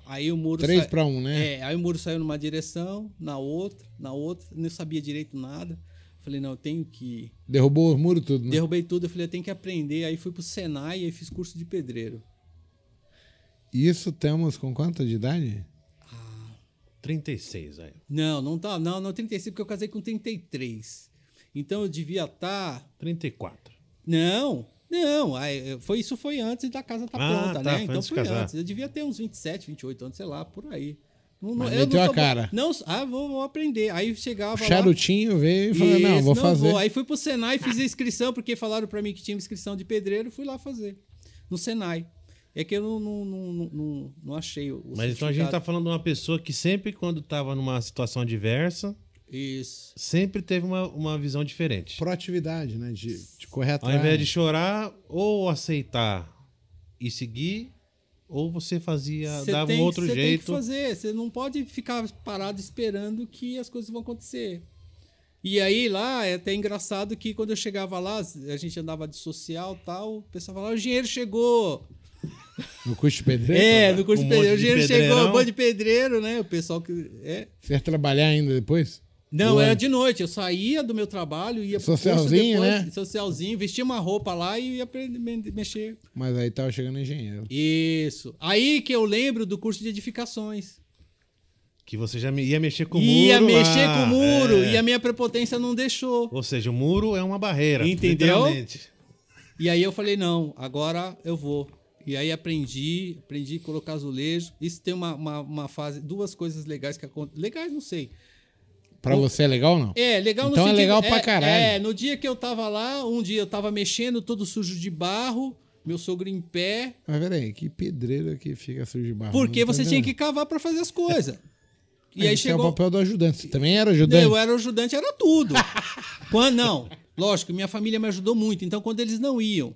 Aí o muro Três sa- pra um, né? É, aí o muro saiu numa direção, na outra, na outra, não sabia direito nada. Falei, não, eu tenho que Derrubou o muro tudo, né? Derrubei tudo, eu falei, eu tenho que aprender. Aí fui pro Senai e aí fiz curso de pedreiro. Isso temos com quanto de idade? 36, aí. Não, não tá, não, não 35, porque eu casei com 33. Então eu devia estar. 34. Não, não, aí, foi, isso foi antes da casa estar Ah, pronta, tá, né? foi Então foi casar. antes. Eu devia ter uns 27, 28 anos, sei lá, por aí. Não, Mas eu meteu a bom- cara. Não, ah, vou, vou aprender. Aí chegava O lá. charutinho veio e falou: não, vou fazer. Aí fui pro Senai, fiz a inscrição, porque falaram pra mim que tinha inscrição de pedreiro, fui lá fazer. No Senai. É que eu não, não, não, não, não- não achei o Mas então a gente tá falando de uma pessoa que sempre, quando tava numa situação adversa, Isso. sempre teve uma, uma visão diferente. Proatividade, né? De, de correr Ao atrás. invés de chorar ou aceitar e seguir, ou você fazia, Você dava tem, um outro você tem que jeito. fazer. Você não pode ficar parado esperando que as coisas vão acontecer. E aí lá é até engraçado que quando eu chegava lá, a gente andava de social e tal, o pessoal falava, o dinheiro chegou. *laughs* No curso de pedreiro. É, no curso Um de pedreiro, o dinheiro chegou, um monte de pedreiro, né? O pessoal que. É. Você ia trabalhar ainda depois? Não, era de noite. Eu saía do meu trabalho, ia pro curso Socialzinho, depois, né? Socialzinho, vestia uma roupa lá e ia mexer. Mas aí tava chegando engenheiro. Isso. Aí que eu lembro do curso de edificações. Que você já me- ia mexer com o ia muro. mexer lá, com o muro é. e a minha prepotência não deixou. Ou seja, o muro é uma barreira. Entendeu? E aí eu falei, não, agora eu vou. E aí aprendi, aprendi a colocar azulejo. Isso tem uma, uma, uma fase, duas coisas legais que acontecem. Legais, não sei. Pra você é legal ou não? É, legal no Então é legal pra caralho. É, no dia que eu tava lá, um dia eu tava mexendo, todo sujo de barro, meu sogro em pé, Mas peraí, que pedreiro que fica sujo de barro? porque você tinha que cavar pra fazer as coisas. *laughs* E aí é chegou. o papel do ajudante. Você também era ajudante? Eu era o ajudante, era tudo. *laughs* quando não, lógico, minha família me ajudou muito. Então, quando eles não iam,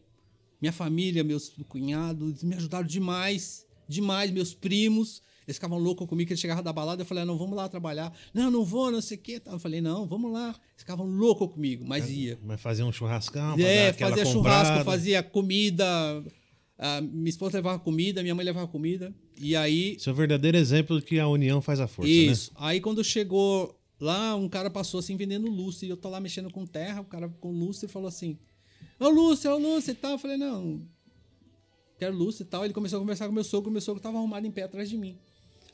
minha família, meus cunhados, me ajudaram demais, demais, meus primos. Eles ficavam loucos comigo, que eles chegavam da balada, eu falei, ah, não, vamos lá trabalhar. Não, não vou, não sei o quê. Eu falei, não, vamos lá. Eles ficavam loucos comigo, mas ia. Mas fazer um churrascão, É, fazia comprada. churrasco, fazia comida. a minha esposa levava comida, minha mãe levava comida. E aí, Isso é o verdadeiro exemplo de que a união faz a força, isso. Aí quando chegou lá, um cara passou assim vendendo lustre. E eu tô lá mexendo com terra, o cara com lustre falou assim: Ô lustre, ô lustre e tal. Eu falei, não. quero lustre e tal. Ele começou a conversar com meu sogro, meu sogro tava arrumado em pé atrás de mim.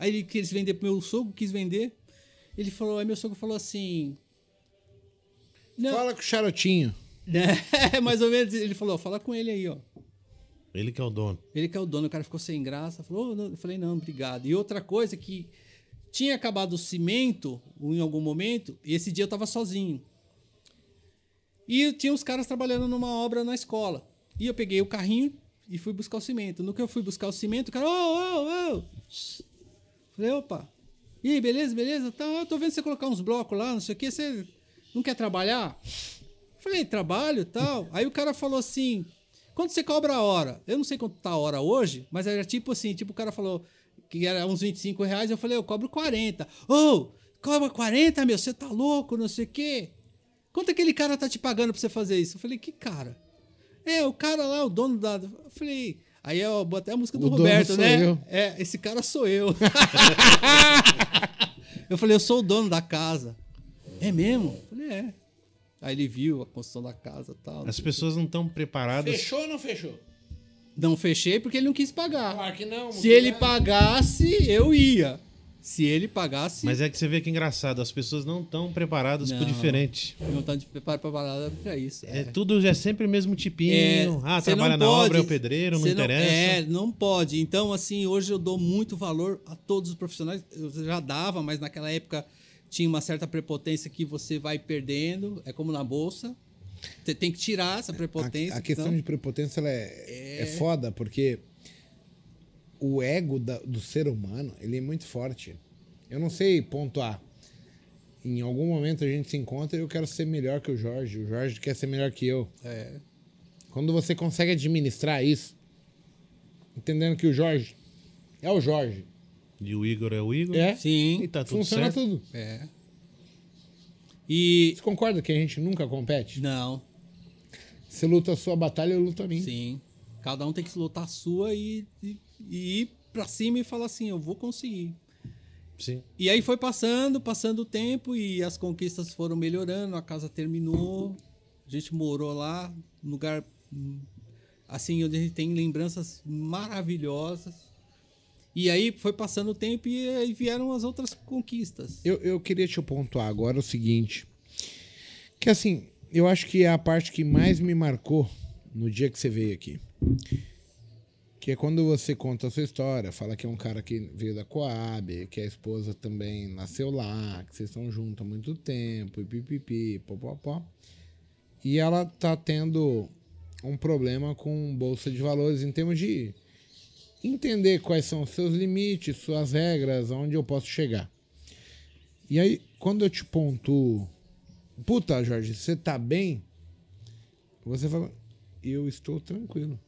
Aí ele quis vender pro meu sogro, quis vender. Ele falou, aí meu sogro falou assim. Não, Fala com o Charotinho. *laughs* É, mais ou menos. Ele falou, fala com ele aí, ó. Ele que é o dono. Ele que é o dono, o cara ficou sem graça. Falou, "Oh, não." eu falei, não, obrigado. E outra coisa que tinha acabado o cimento em algum momento, e esse dia eu tava sozinho. E tinha uns caras trabalhando numa obra na escola. E eu peguei o carrinho e fui buscar o cimento. No que eu fui buscar o cimento, o cara, ô, ô, ô. Falei, opa. E aí, beleza, beleza? Tá, eu tô vendo você colocar uns blocos lá, não sei o que. Você não quer trabalhar? Falei, trabalho tal. Aí o cara falou assim: quanto você cobra a hora? Eu não sei quanto tá a hora hoje, mas era tipo assim: tipo, o cara falou que era uns 25 reais. Eu falei, eu cobro 40. Ô, cobra 40, meu, você tá louco, não sei o quê. Quanto aquele cara tá te pagando pra você fazer isso? Eu falei, que cara? É, o cara lá, o dono da. Eu falei. Aí eu botei a música do O Roberto, sou né? eu. É, esse cara sou eu. eu falei, eu sou o dono da casa. É mesmo? Eu falei, é. Aí ele viu a construção da casa e tal. As pessoas não estão preparadas. Fechou ou não fechou? Não fechei porque ele não quis pagar. Claro que não. Se ele pagasse, eu ia. Se ele pagasse, Mas é que você vê que é engraçado, as pessoas não estão preparadas pro Não. diferente. não estão parada pra isso. É, tudo é sempre o mesmo tipinho. É, ah, trabalha não na pode- obra, é o pedreiro, não interessa. é, não pode. Então, assim, hoje eu dou muito valor a todos os profissionais. Eu já dava, mas naquela época tinha uma certa prepotência que você vai perdendo. É como na bolsa. Você tem que tirar essa prepotência. A, a questão senão- de prepotência ela é, é... foda, porque o ego da- do ser humano ele é muito forte. Eu não sei pontuar. Em algum momento a gente se encontra e eu quero ser melhor que o Jorge. O Jorge quer ser melhor que eu. É. Quando você consegue administrar isso, entendendo que o Jorge é o Jorge. E o Igor é o Igor. É. Sim. E tá tudo Funciona certo. tudo. É. E. Você concorda que a gente nunca compete? Não, Você luta a sua batalha, eu luto a minha. sim. Cada um tem que lutar a sua e, e, e ir pra cima e falar assim: eu vou conseguir. Sim. E aí foi passando, passando o tempo e as conquistas foram melhorando, a casa terminou, a gente morou lá, num lugar assim, onde a gente tem lembranças maravilhosas. E aí foi passando o tempo e aí vieram as outras conquistas. Eu, eu queria te pontuar agora o seguinte. Que assim, eu acho que é a parte que mais me marcou no dia que você veio aqui. Que é quando você conta a sua história, fala que é um cara que veio da Coab, que a esposa também nasceu lá, que vocês estão juntos há muito tempo, e pipipi, popopó. E ela tá tendo um problema com bolsa de valores em termos de entender quais são os seus limites, suas regras, aonde eu posso chegar. E aí, quando eu te pontuo, puta, Jorge, você tá bem? Você fala, eu estou tranquilo.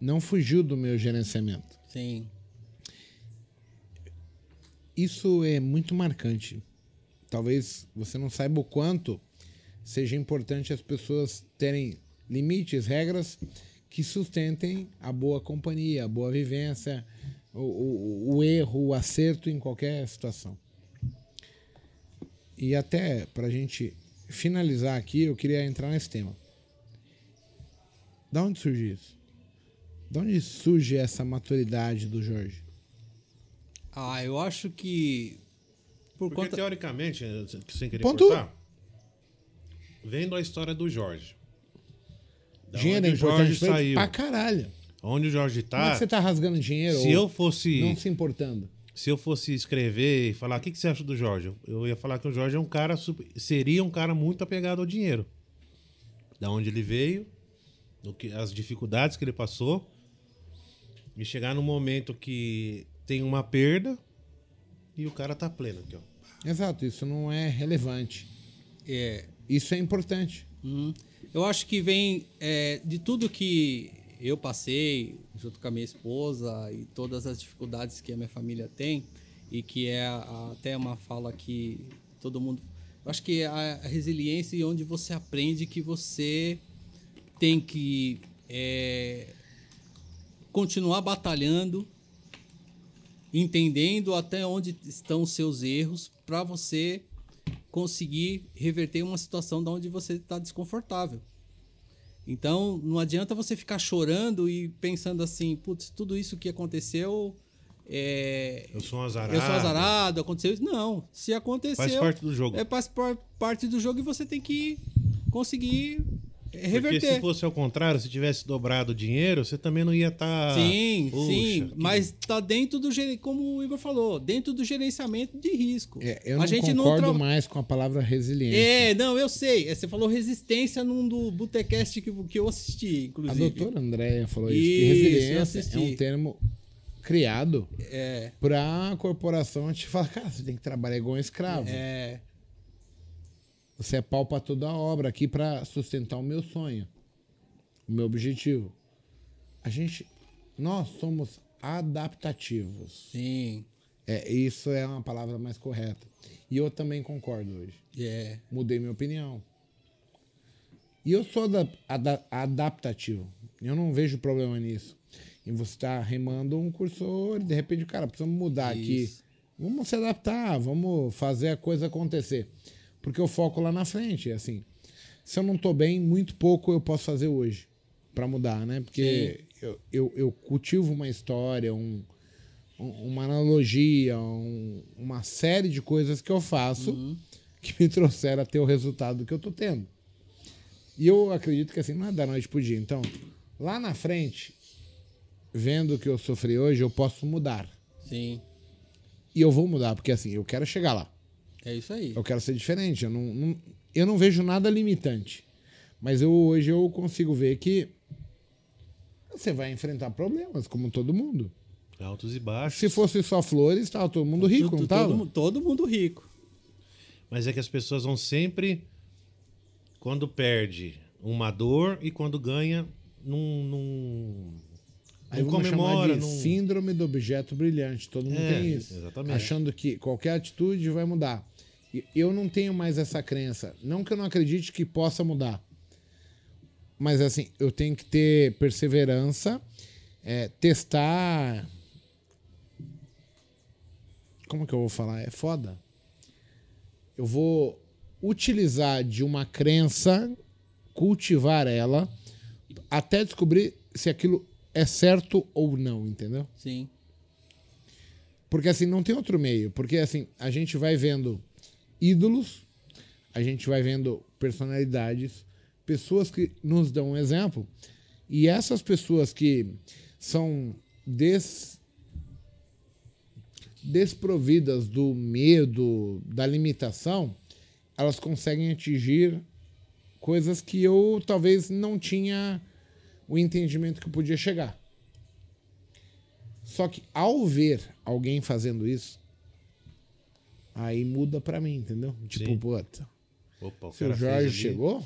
Não fugiu do meu gerenciamento. Sim. Isso é muito marcante. Talvez você não saiba o quanto seja importante as pessoas terem limites, regras que sustentem a boa companhia, a boa vivência, o, o, o erro, o acerto em qualquer situação. E até para a gente finalizar aqui, eu queria entrar nesse tema. Da onde surge isso? Da onde surge essa maturidade do Jorge? Ah, eu acho que por Porque conta teoricamente, sem querer Pontua. cortar, vendo a história do Jorge. Da Dinheiro é onde o Jorge saiu. pra caralho. Onde o Jorge Como é tá. que você tá rasgando dinheiro Se ou eu fosse. não se importando? Se eu fosse escrever e falar o que, que você acha do Jorge, eu ia falar que o Jorge é um cara seria um cara muito apegado ao dinheiro. Da onde ele veio, do que, as dificuldades que ele passou, e chegar num momento que tem uma perda e o cara tá pleno aqui, ó. Exato, isso não é relevante. é, Isso é importante. Uhum. Eu acho que vem é, de tudo que eu passei junto com a minha esposa e todas as dificuldades que a minha família tem e que é a- até uma fala que todo mundo eu acho que é a, a resiliência e onde você aprende que você tem que é, continuar batalhando entendendo até onde estão os seus erros para você conseguir reverter uma situação da onde você está desconfortável. Então, não adianta você ficar chorando e pensando assim, putz, tudo isso que aconteceu. É, Eu sou um azarado. eu sou azarado, aconteceu isso. Não, se aconteceu. Faz parte do jogo. É faz par- parte do jogo e você tem que conseguir é, Porque reverter. se fosse ao contrário, se tivesse dobrado o dinheiro, você também não ia estar. Sim, Puxa, sim, que- mas tá dentro do como o Igor falou, dentro do gerenciamento de risco. É, eu a não gente concordo não tra- mais com a palavra resiliência. É, não, eu sei. É, Você falou resistência num do Botecast que, que eu assisti, A inclusive. doutora Andréia falou isso, que Isso, resiliência assisti. é um termo criado É, pra corporação te falar, cara, você tem que trabalhar igual um escravo. é, Você é pau pra toda a obra aqui pra sustentar o meu sonho, o meu objetivo. A gente, nós somos adaptativos. sim, É, isso é uma palavra mais correta. E eu também concordo hoje. é, Mudei minha opinião. E eu sou ada- ada- adaptativo. Eu não vejo problema nisso. Em você estar remando um cursor e de repente, cara, precisamos mudar aqui. Isso. Vamos se adaptar, vamos fazer a coisa acontecer. Porque eu foco lá na frente, assim. Se eu não tô bem, muito pouco eu posso fazer hoje para mudar, né? Porque eu, eu, eu cultivo uma história, um, um- uma analogia, um- uma série de coisas que eu faço que me *laughs* trouxeram a ter o resultado que eu tô tendo. E eu acredito que assim, não é da noite pro dia. Então, lá na frente, vendo o que eu sofri hoje, eu posso mudar. sim. E eu vou mudar, porque assim, eu quero chegar lá. É isso aí. Eu quero ser diferente. Eu não, não- eu não vejo nada limitante. Mas eu, hoje eu consigo ver que você vai enfrentar problemas, como todo mundo. Altos e baixos. Se fosse só flores, estava todo mundo rico, Tudo- não tava? todo, todo mundo rico. Mas é que as pessoas vão sempre. Quando perde, uma dor e quando ganha, não. não Aí não comemora, de não. síndrome do objeto brilhante. Todo mundo É, tem isso. exatamente. Achando que qualquer atitude vai mudar. Eu não tenho mais essa crença. Não que eu não acredite que possa mudar. Mas assim, eu tenho que ter perseverança, é, testar. Como que eu vou falar? É foda. Eu vou utilizar de uma crença, cultivar ela, até descobrir se aquilo é certo ou não, entendeu? Sim. Porque assim, não tem outro meio. Porque assim, a gente vai vendo ídolos, a gente vai vendo personalidades, pessoas que nos dão um exemplo. E essas pessoas que são des... desprovidas do medo, da limitação, elas conseguem atingir coisas que eu talvez não tinha o entendimento que podia chegar. Só que ao ver alguém fazendo isso, aí muda pra mim, entendeu? Tipo, Sim. puta, Opa, o se o Jorge ali. chegou,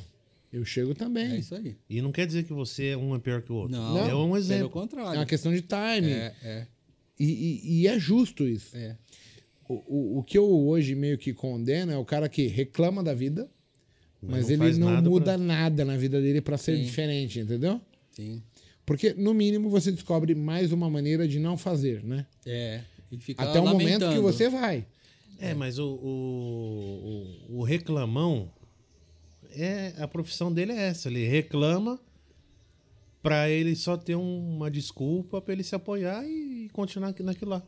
eu chego também. É isso aí. E não quer dizer que você é um é pior que o outro. Não, é um Pelo exemplo. É contrário. uma questão de timing. É, é, E, e- e é justo isso. é. O, o, o que eu hoje meio que condeno é o cara que reclama da vida, mas, não ele não nada muda pra- nada na vida dele pra ser Sim. diferente, entendeu? Sim. Porque, no mínimo, você descobre mais uma maneira de não fazer, né? É. E Até o momento que você vai. É, mas o, o, o, reclamão, é, a profissão dele é essa. Ele reclama pra ele só ter um- uma desculpa pra ele se apoiar e continuar aqui- naquilo lá.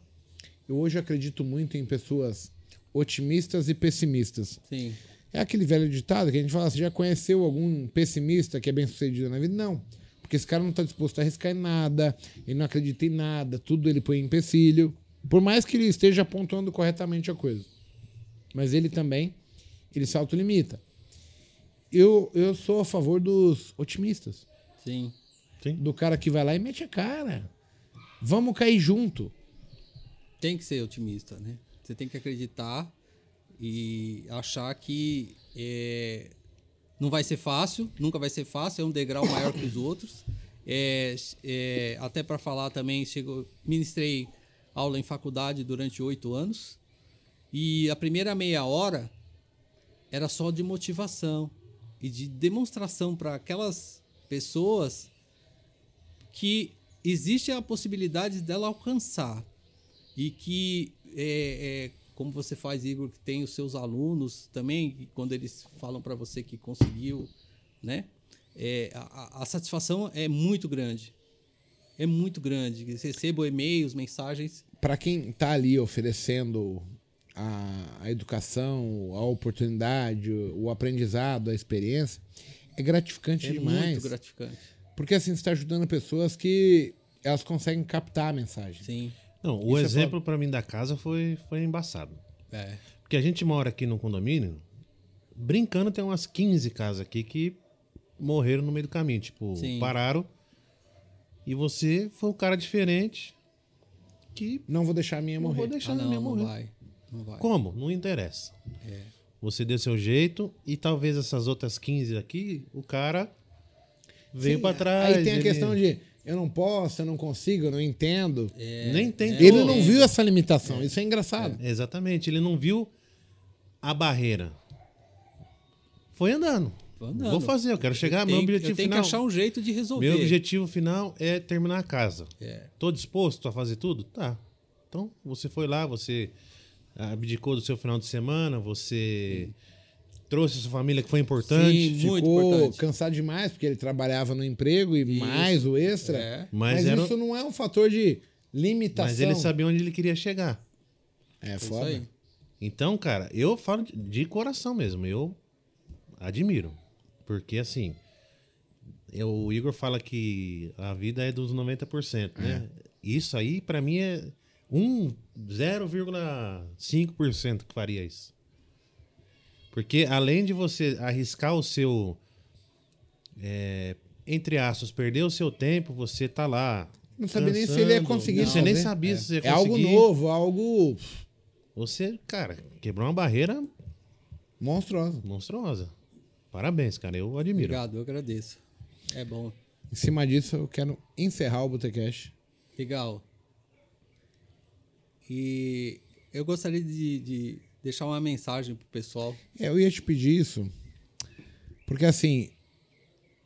Eu hoje acredito muito em pessoas otimistas e pessimistas. Sim. É aquele velho ditado que a gente fala, você já conheceu algum pessimista que é bem sucedido na vida? Não. Porque esse cara não está disposto a arriscar em nada, ele não acredita em nada, tudo ele põe em empecilho. Por mais que ele esteja pontuando corretamente a coisa. Mas ele também, ele se autolimita. Eu, eu sou a favor dos otimistas. Sim. Sim. Do cara que vai lá e mete a cara. Vamos cair junto. Tem que ser otimista, né? Você tem que acreditar e achar que é, não vai ser fácil, nunca vai ser fácil, é um degrau maior que os outros. É, é, até para falar também, chegou, ministrei aula em faculdade durante oito anos e a primeira meia hora era só de motivação e de demonstração para aquelas pessoas que existe a possibilidade dela alcançar e que é, é, como você faz Igor que tem os seus alunos também quando eles falam para você que conseguiu né é, a, a satisfação é muito grande. É muito grande. Recebo e-mails, mensagens. Para quem está ali oferecendo a, a, educação, a oportunidade, o, o aprendizado, a experiência, é gratificante é demais. Muito gratificante. Porque assim, você está ajudando pessoas que elas conseguem captar a mensagem. Sim. Não, o Isso é exemplo é para mim da casa foi, foi embaçado. É. Porque a gente mora aqui no condomínio, brincando, tem umas 15 casas aqui que morreram no meio do caminho. Tipo, Sim. pararam. E você foi um cara diferente que. Não vou deixar a minha morrer. Não vou deixar ah, não, a minha não morrer. Vai. Não vai. Como? Não interessa. É. Você deu seu jeito e talvez essas outras 15 aqui, o cara veio para trás. Aí tem a ele... questão de eu não posso, eu não consigo, eu não entendo. É, Nem tem. Ele não viu essa limitação. É. Isso é engraçado. É, exatamente. Ele não viu a barreira. Foi andando. Foi andando. Vou fazer, eu quero chegar. Eu meu tenho, objetivo eu tenho final. que achar um jeito de resolver. Meu objetivo final é terminar a casa. É. Tô disposto a fazer tudo? Tá. Então, você foi lá, você abdicou do seu final de semana, você. Sim trouxe a sua família que foi importante. Sim, muito ficou importante. cansado demais, porque ele trabalhava no emprego e isso. mais o extra. É. Mas, Mas era... isso não é um fator de limitação. Mas ele sabia onde ele queria chegar. É foda. Então, cara, eu falo de coração mesmo. Eu admiro. Porque, assim, eu, o Igor fala que a vida é dos 90%, né? É. Isso aí, para mim, é um 0,5% que faria isso. Porque além de você arriscar o seu. É, entre aspas, perder o seu tempo, você tá lá. Não sabia nem se ele ia conseguir. Não, você nem sabia é. se você ia conseguir. É algo novo, algo. Você, cara, quebrou uma barreira monstruosa. Monstruosa. Parabéns, cara. Eu admiro. Obrigado, eu agradeço. É bom. Em cima disso, eu quero encerrar o Botecash. Legal. E eu gostaria de, de deixar uma mensagem pro pessoal. É, eu ia te pedir isso, porque assim,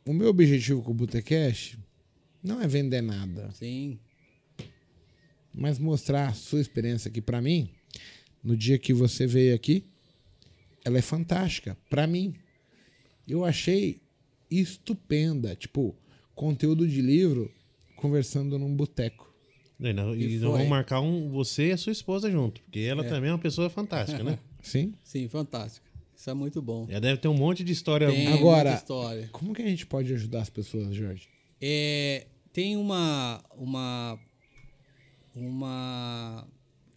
o meu objetivo com o Botecash não é vender nada. Sim. Mas mostrar a sua experiência aqui para mim, no dia que você veio aqui, ela é fantástica para mim. Eu achei estupenda, tipo, conteúdo de livro conversando num boteco. E, não, e, e vamos marcar um, você e a sua esposa junto, porque ela é. também é uma pessoa fantástica, né? *laughs* Sim? Sim, fantástica. Isso é muito bom. Ela deve ter um monte de história. Tem Agora, história. como que a gente pode ajudar as pessoas, Jorge? É, tem uma, uma, uma,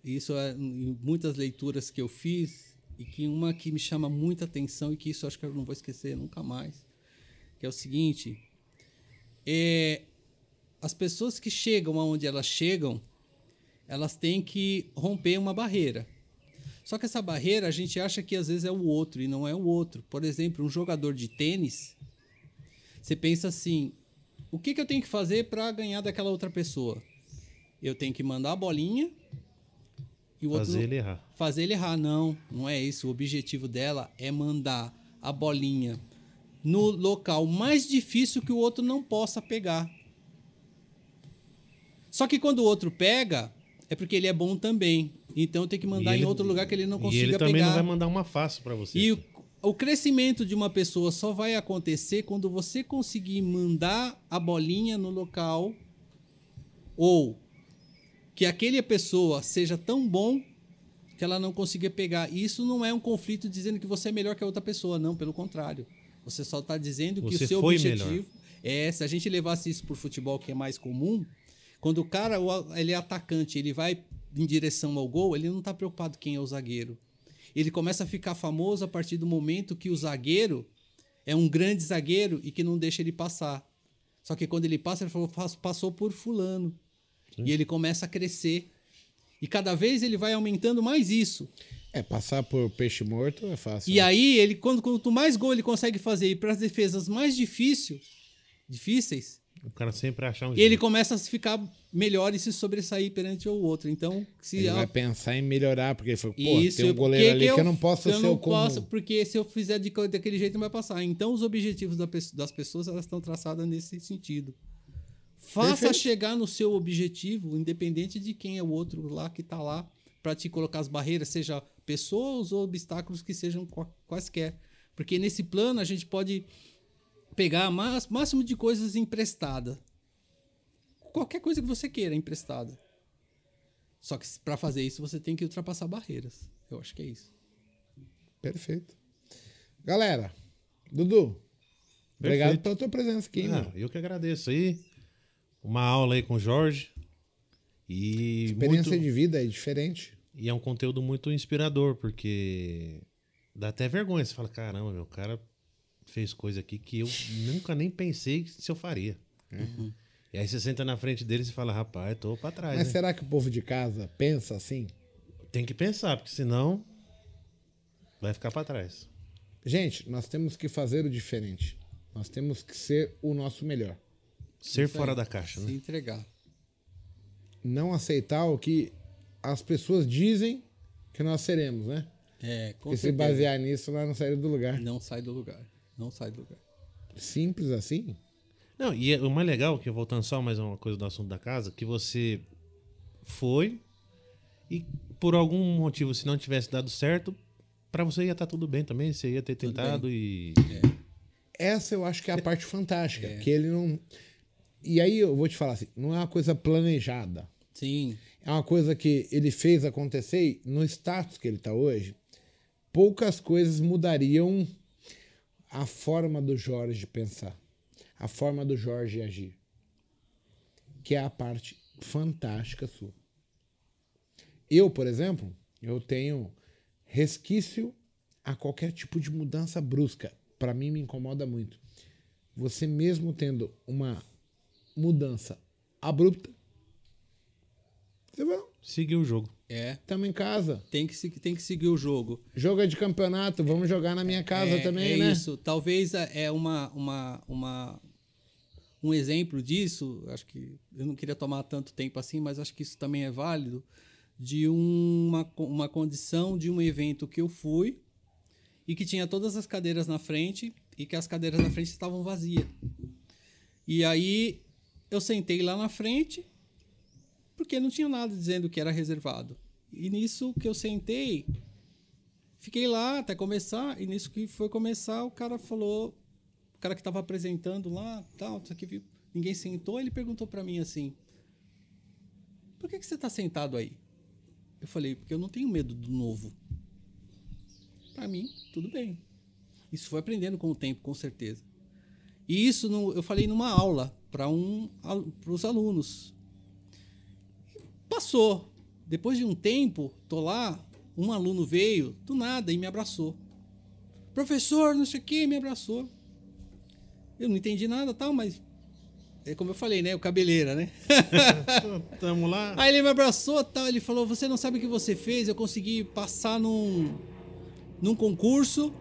isso é em muitas leituras que eu fiz e que uma que me chama muita atenção e que isso acho que eu não vou esquecer nunca mais, que é o seguinte, é, as pessoas que chegam aonde elas chegam, elas têm que romper uma barreira. Só que essa barreira a gente acha que às vezes é o outro e não é o outro. Por exemplo, um jogador de tênis, você pensa assim: o que, que eu tenho que fazer para ganhar daquela outra pessoa? Eu tenho que mandar a bolinha e o fazer outro ele errar. Fazer ele errar, não, não é isso. O objetivo dela é mandar a bolinha no local mais difícil que o outro não possa pegar. Só que quando o outro pega, é porque ele é bom também. Então tem que mandar ele, em outro lugar que ele não consiga pegar. E ele também pegar. não vai mandar uma fácil para você. E o, o crescimento de uma pessoa só vai acontecer quando você conseguir mandar a bolinha no local ou que aquele pessoa seja tão bom que ela não consiga pegar. E isso não é um conflito dizendo que você é melhor que a outra pessoa, não, pelo contrário. Você só está dizendo que você o seu objetivo melhor. é, se a gente levasse isso para o futebol, que é mais comum, quando o cara ele é atacante, ele vai em direção ao gol, ele não está preocupado quem é o zagueiro. Ele começa a ficar famoso a partir do momento que o zagueiro é um grande zagueiro e que não deixa ele passar. Só que quando ele passa, ele falou, passou por fulano. Sim. E ele começa a crescer. E cada vez ele vai aumentando mais isso. É, passar por peixe morto é fácil. E né? aí, ele, quando, quanto mais gol ele consegue fazer e para as defesas mais difícil, difíceis, o cara sempre acha um jeito. Ele começa a ficar melhor e se sobressair perante o outro. Então, se ele a... vai pensar em melhorar, porque ele falou, pô, Isso, tem um goleiro ali que eu, que eu não posso eu ser não o comum. Posso, porque se eu fizer de, daquele jeito não vai passar. Então, os objetivos da, das pessoas elas estão traçadas nesse sentido. Faça Perfeito. chegar no seu objetivo, independente de quem é o outro lá que está lá, para te colocar as barreiras, seja pessoas ou obstáculos que sejam quaisquer. Porque nesse plano a gente pode pegar o máximo de coisas emprestadas. Qualquer coisa que você queira emprestada. Só que para fazer isso você tem que ultrapassar barreiras. Eu acho que é isso. Perfeito. Galera, Dudu, obrigado Perfeito. pela tua presença aqui, Ah, mano. eu que agradeço aí. Uma aula aí com o Jorge. E, Experiência muito, de vida é diferente. e é um conteúdo muito inspirador, porque dá até vergonha. Você fala, caramba, meu, o cara fez coisa aqui que eu nunca nem pensei se eu faria. E aí você senta na frente dele e fala, rapaz, tô pra trás. Mas né? será que o povo de casa pensa assim? Tem que pensar, porque senão vai ficar pra trás. Gente, nós temos que fazer o diferente. Nós temos que ser o nosso melhor. Ser Isso fora aí. da caixa, Se né? entregar. Não aceitar o que as pessoas dizem que nós seremos, né? É, com Porque se basear nisso, nós não saímos do lugar. Não sai do lugar. Não sai do lugar. Simples assim. Não, e é- o mais legal, que voltando só mais uma coisa do assunto da casa, que você foi e por algum motivo, se não tivesse dado certo, pra você ia estar tudo bem também, você ia ter tentado e. Essa eu acho que é a parte fantástica. Que ele não. E aí eu vou te falar assim: não é uma coisa planejada. Sim. É uma coisa que ele fez acontecer no status que ele está hoje. Poucas coisas mudariam a forma do Jorge pensar, a forma do Jorge agir, que é a parte fantástica sua. Eu, por exemplo, eu tenho resquício a qualquer tipo de mudança brusca. Para mim me incomoda muito. Você mesmo tendo uma mudança abrupta, você vai, Seguir o jogo. É. estamos em casa. Tem que, se- tem que seguir o jogo. Jogo é de campeonato, vamos jogar na minha casa é, também, é né? isso. Talvez é uma, uma, uma, um exemplo disso. Acho que eu não queria tomar tanto tempo assim, mas acho que isso também é válido. De uma, uma condição de um evento que eu fui e que tinha todas as cadeiras na frente e que as cadeiras na frente estavam vazias. E aí eu sentei lá na frente porque não tinha nada dizendo que era reservado. E nisso que eu sentei, Fiquei lá até começar, e nisso que foi começar, o cara falou, o cara que estava apresentando lá, tal, viu? ninguém sentou, ele perguntou para mim assim: "Por que que você está sentado aí?" Eu falei: "Porque eu não tenho medo do novo." Para mim, tudo bem. Isso foi aprendendo com o tempo, com certeza. E isso no- eu falei numa aula para um para os alunos. Passou. Depois de um tempo, tô lá, um aluno veio do nada e me abraçou. Professor, não sei o que, me abraçou. Eu não entendi nada, tal, mas é como eu falei, né, o cabeleira, né? *laughs* Tamo lá. Aí ele me abraçou, tal, ele falou: "Você não sabe o que você fez? Eu consegui passar num num concurso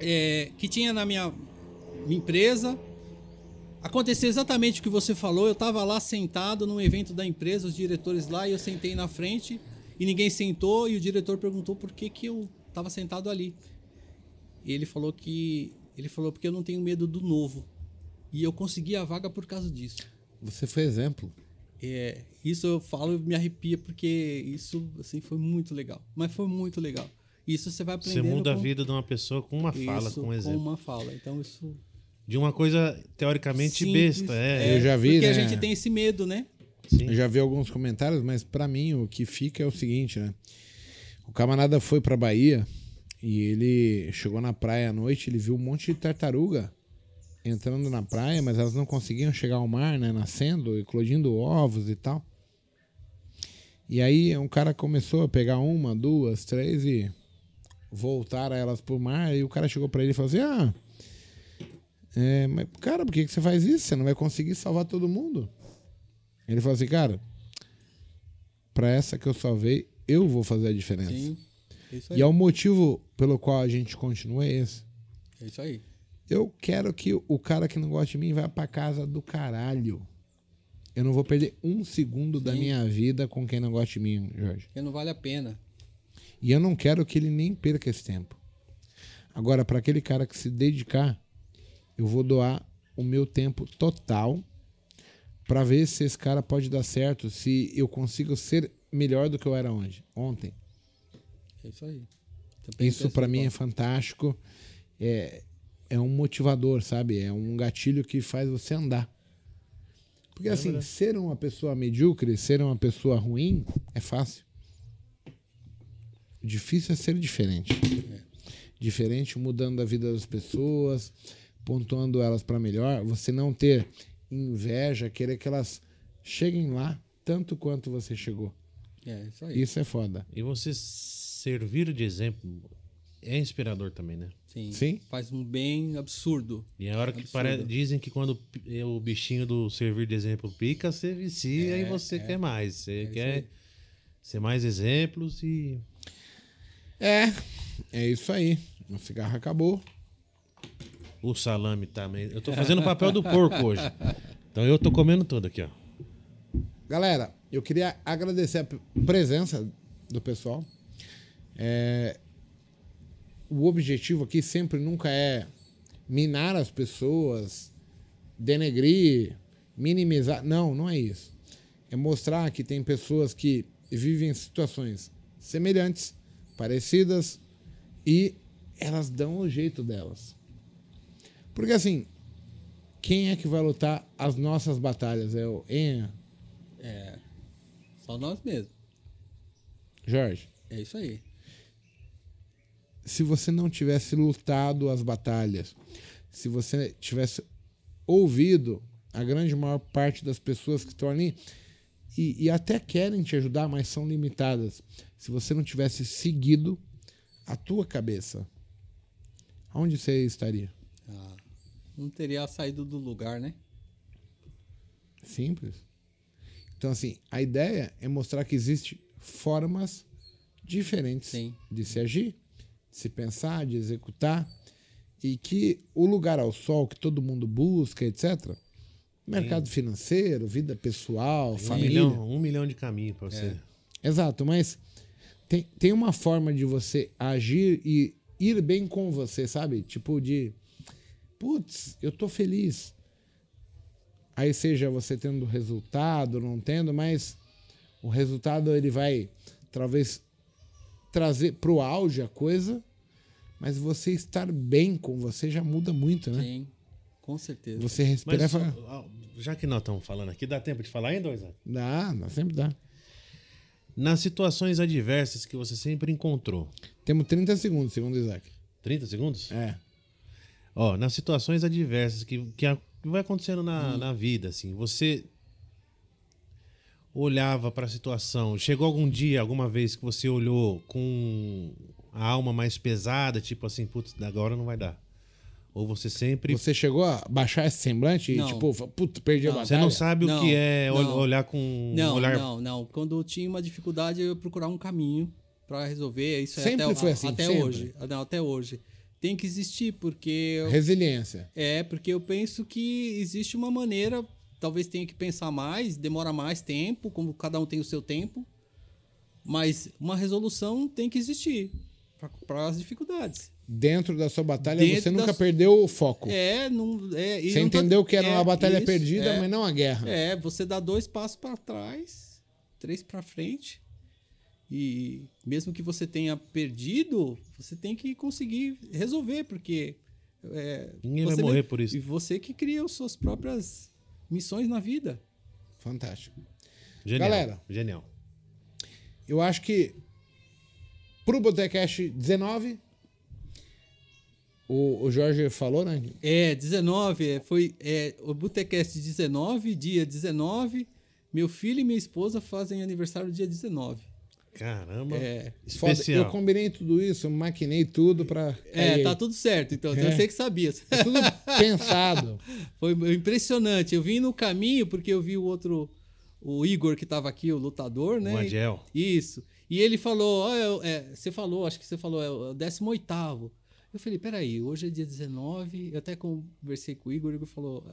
é, que tinha na minha, minha empresa. Aconteceu exatamente o que você falou. Eu estava lá sentado num evento da empresa, os diretores lá, e eu sentei na frente e ninguém sentou. E o diretor perguntou por que, que eu estava sentado ali. E ele falou que ele falou porque eu não tenho medo do novo. E eu consegui a vaga por causa disso. Você foi exemplo. É, isso eu falo e me arrepia porque isso assim foi muito legal. Mas foi muito legal. Isso você vai Você aprendendo. muda a com- vida de uma pessoa com uma fala, isso, com um exemplo. uma fala. Então isso De uma coisa teoricamente simples, besta. É, Eu já vi, porque né? a gente tem esse medo, né? sim. Eu já vi alguns comentários, mas pra mim o que fica é o seguinte, né? O camarada foi pra Bahia e ele chegou na praia à noite, ele viu um monte de tartaruga entrando na praia, mas elas não conseguiam chegar ao mar, né? Nascendo, eclodindo ovos e tal. E aí um cara começou a pegar uma, duas, três e voltar elas pro mar. E o cara chegou pra ele e falou assim: Ah, é, mas cara, por que, que você faz isso? Você não vai conseguir salvar todo mundo. Ele falou assim, cara, pra essa que eu salvei, eu vou fazer a diferença. Sim. É isso aí. E é o motivo pelo qual a gente continua é esse. É isso aí. Eu quero que o cara que não gosta de mim vá pra casa do caralho. Eu não vou perder um segundo da Sim. minha vida com quem não gosta de mim, Jorge. Porque não vale a pena. E eu não quero que ele nem perca esse tempo. Agora, para aquele cara que se dedicar, eu vou doar o meu tempo total para ver se esse cara pode dar certo, se eu consigo ser melhor do que eu era onde, ontem. É isso aí. Também Isso penso para mim é fantástico. É, é um motivador, sabe? É um gatilho que faz você andar. Porque assim, Lembra? ser uma pessoa medíocre, ser uma pessoa ruim, é fácil. Difícil é ser diferente. Diferente mudando a vida das pessoas, pontuando elas para melhor, você não ter inveja, querer que elas cheguem lá tanto quanto você chegou. É, isso aí. Isso é foda. E você servir de exemplo é inspirador também, né? Sim. Sim. Faz um bem absurdo. E é a hora que pare... dizem que quando pi- o bichinho do servir de exemplo pica, você vicia É, e você é. quer mais. Você isso quer ser mais exemplos e. É, é isso aí. O cigarro acabou. O salame também. Eu tô fazendo o papel do porco hoje. Então eu tô comendo tudo aqui, ó. Galera, eu queria agradecer a presença do pessoal. É, o objetivo aqui sempre nunca é minar as pessoas, denegrir, minimizar. Não, não é isso. É mostrar que tem pessoas que vivem situações semelhantes, parecidas e elas dão o jeito delas. Porque assim, quem é que vai lutar as nossas batalhas? É o Enha, É. Só nós mesmos. Jorge. É isso aí. se você não tivesse lutado as batalhas, se você tivesse ouvido a grande maior parte das pessoas que estão ali e, e até querem te ajudar, mas são limitadas, se você não tivesse seguido a tua cabeça, onde você estaria? Ah, não teria saído do lugar, né? Simples. Então, assim, a ideia é mostrar que existem formas diferentes Sim. de se agir, de se pensar, de executar, e que o lugar ao sol que todo mundo busca, etc., mercado financeiro, vida pessoal, Um família. milhão, um milhão de caminhos pra você. Exato, mas tem, tem uma forma de você agir e ir bem com você, sabe? Tipo de, putz, eu tô feliz. Aí seja você tendo resultado, não tendo, mas o resultado ele vai talvez trazer pro auge a coisa, mas você estar bem com você já muda muito, né? Sim. Com certeza. Você respira Mas e fala, já que nós estamos falando aqui, dá tempo de falar ainda, Isaac? dá, dá, sempre dá. Nas situações adversas que você sempre encontrou. Temos 30 segundos, segundo o Isaac. 30 segundos? É. Ó, nas situações adversas que, que, a- que vai acontecendo na, Hum. na vida, assim, você olhava para a situação. Chegou algum dia, alguma vez que você olhou com a alma mais pesada, tipo assim, putz, agora não vai dar. Ou você sempre. Você chegou a baixar esse semblante Não. e, tipo, puta, perdi a Não. Você batalha? não sabe Não, o que é olhar com um Não, olhar. não, não. Quando eu tinha uma dificuldade, eu ia procurar um caminho pra resolver. Isso é Sempre até, foi assim, até sempre? hoje. Ah, Não, até hoje. Tem que existir, porque eu- Resiliência. é porque eu penso que existe uma maneira, talvez tenha que pensar mais, demora mais tempo, como cada um tem o seu tempo, mas uma resolução tem que existir para as dificuldades. Dentro da sua batalha, Dentro você nunca das- perdeu o foco. É, não, é, você não tá- entendeu que era é, uma batalha isso, perdida, é. mas não a guerra. É, você dá dois passos para trás, três para frente. E mesmo que você tenha perdido, você tem que conseguir resolver, porque é, Ninguém vai morrer por isso. E você que cria as suas próprias missões na vida. Fantástico. Genial. Galera. Genial. Eu acho que pro Botecast 19, o, o Jorge falou, né? É, 19, é, foi é, o Botecast 19, dia 19. Meu filho e minha esposa fazem aniversário dia 19. Caramba. É, Foda, Especial. Eu combinei tudo isso, maquinei tudo pra. é aí, tá tudo certo. Então, É. eu sei que sabia. é tudo pensado. *laughs* Foi impressionante. Eu vim no caminho porque eu vi o outro, o Igor que estava aqui, o lutador, né? O Adiel. Isso. E ele falou, ó, é é, você falou, acho que você falou, é o 18 Eu falei, peraí, hoje é dia 19. Eu até conversei com o Igor, o Igor falou,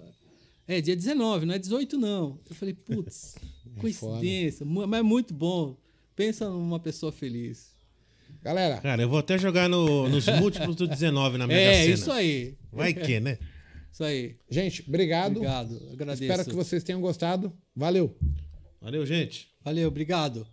é dia 19, não é 18 não. Eu falei, putz, *laughs* É coincidência, mas é muito bom. Pensa numa pessoa feliz. Galera, Cara, eu vou até jogar no- nos múltiplos do 19 na Mega É, Sena. isso aí. Vai que, né? *laughs* Isso aí. gente, obrigado. Obrigado. Agradeço. Espero que vocês tenham gostado. Valeu. Valeu, gente. Valeu, obrigado.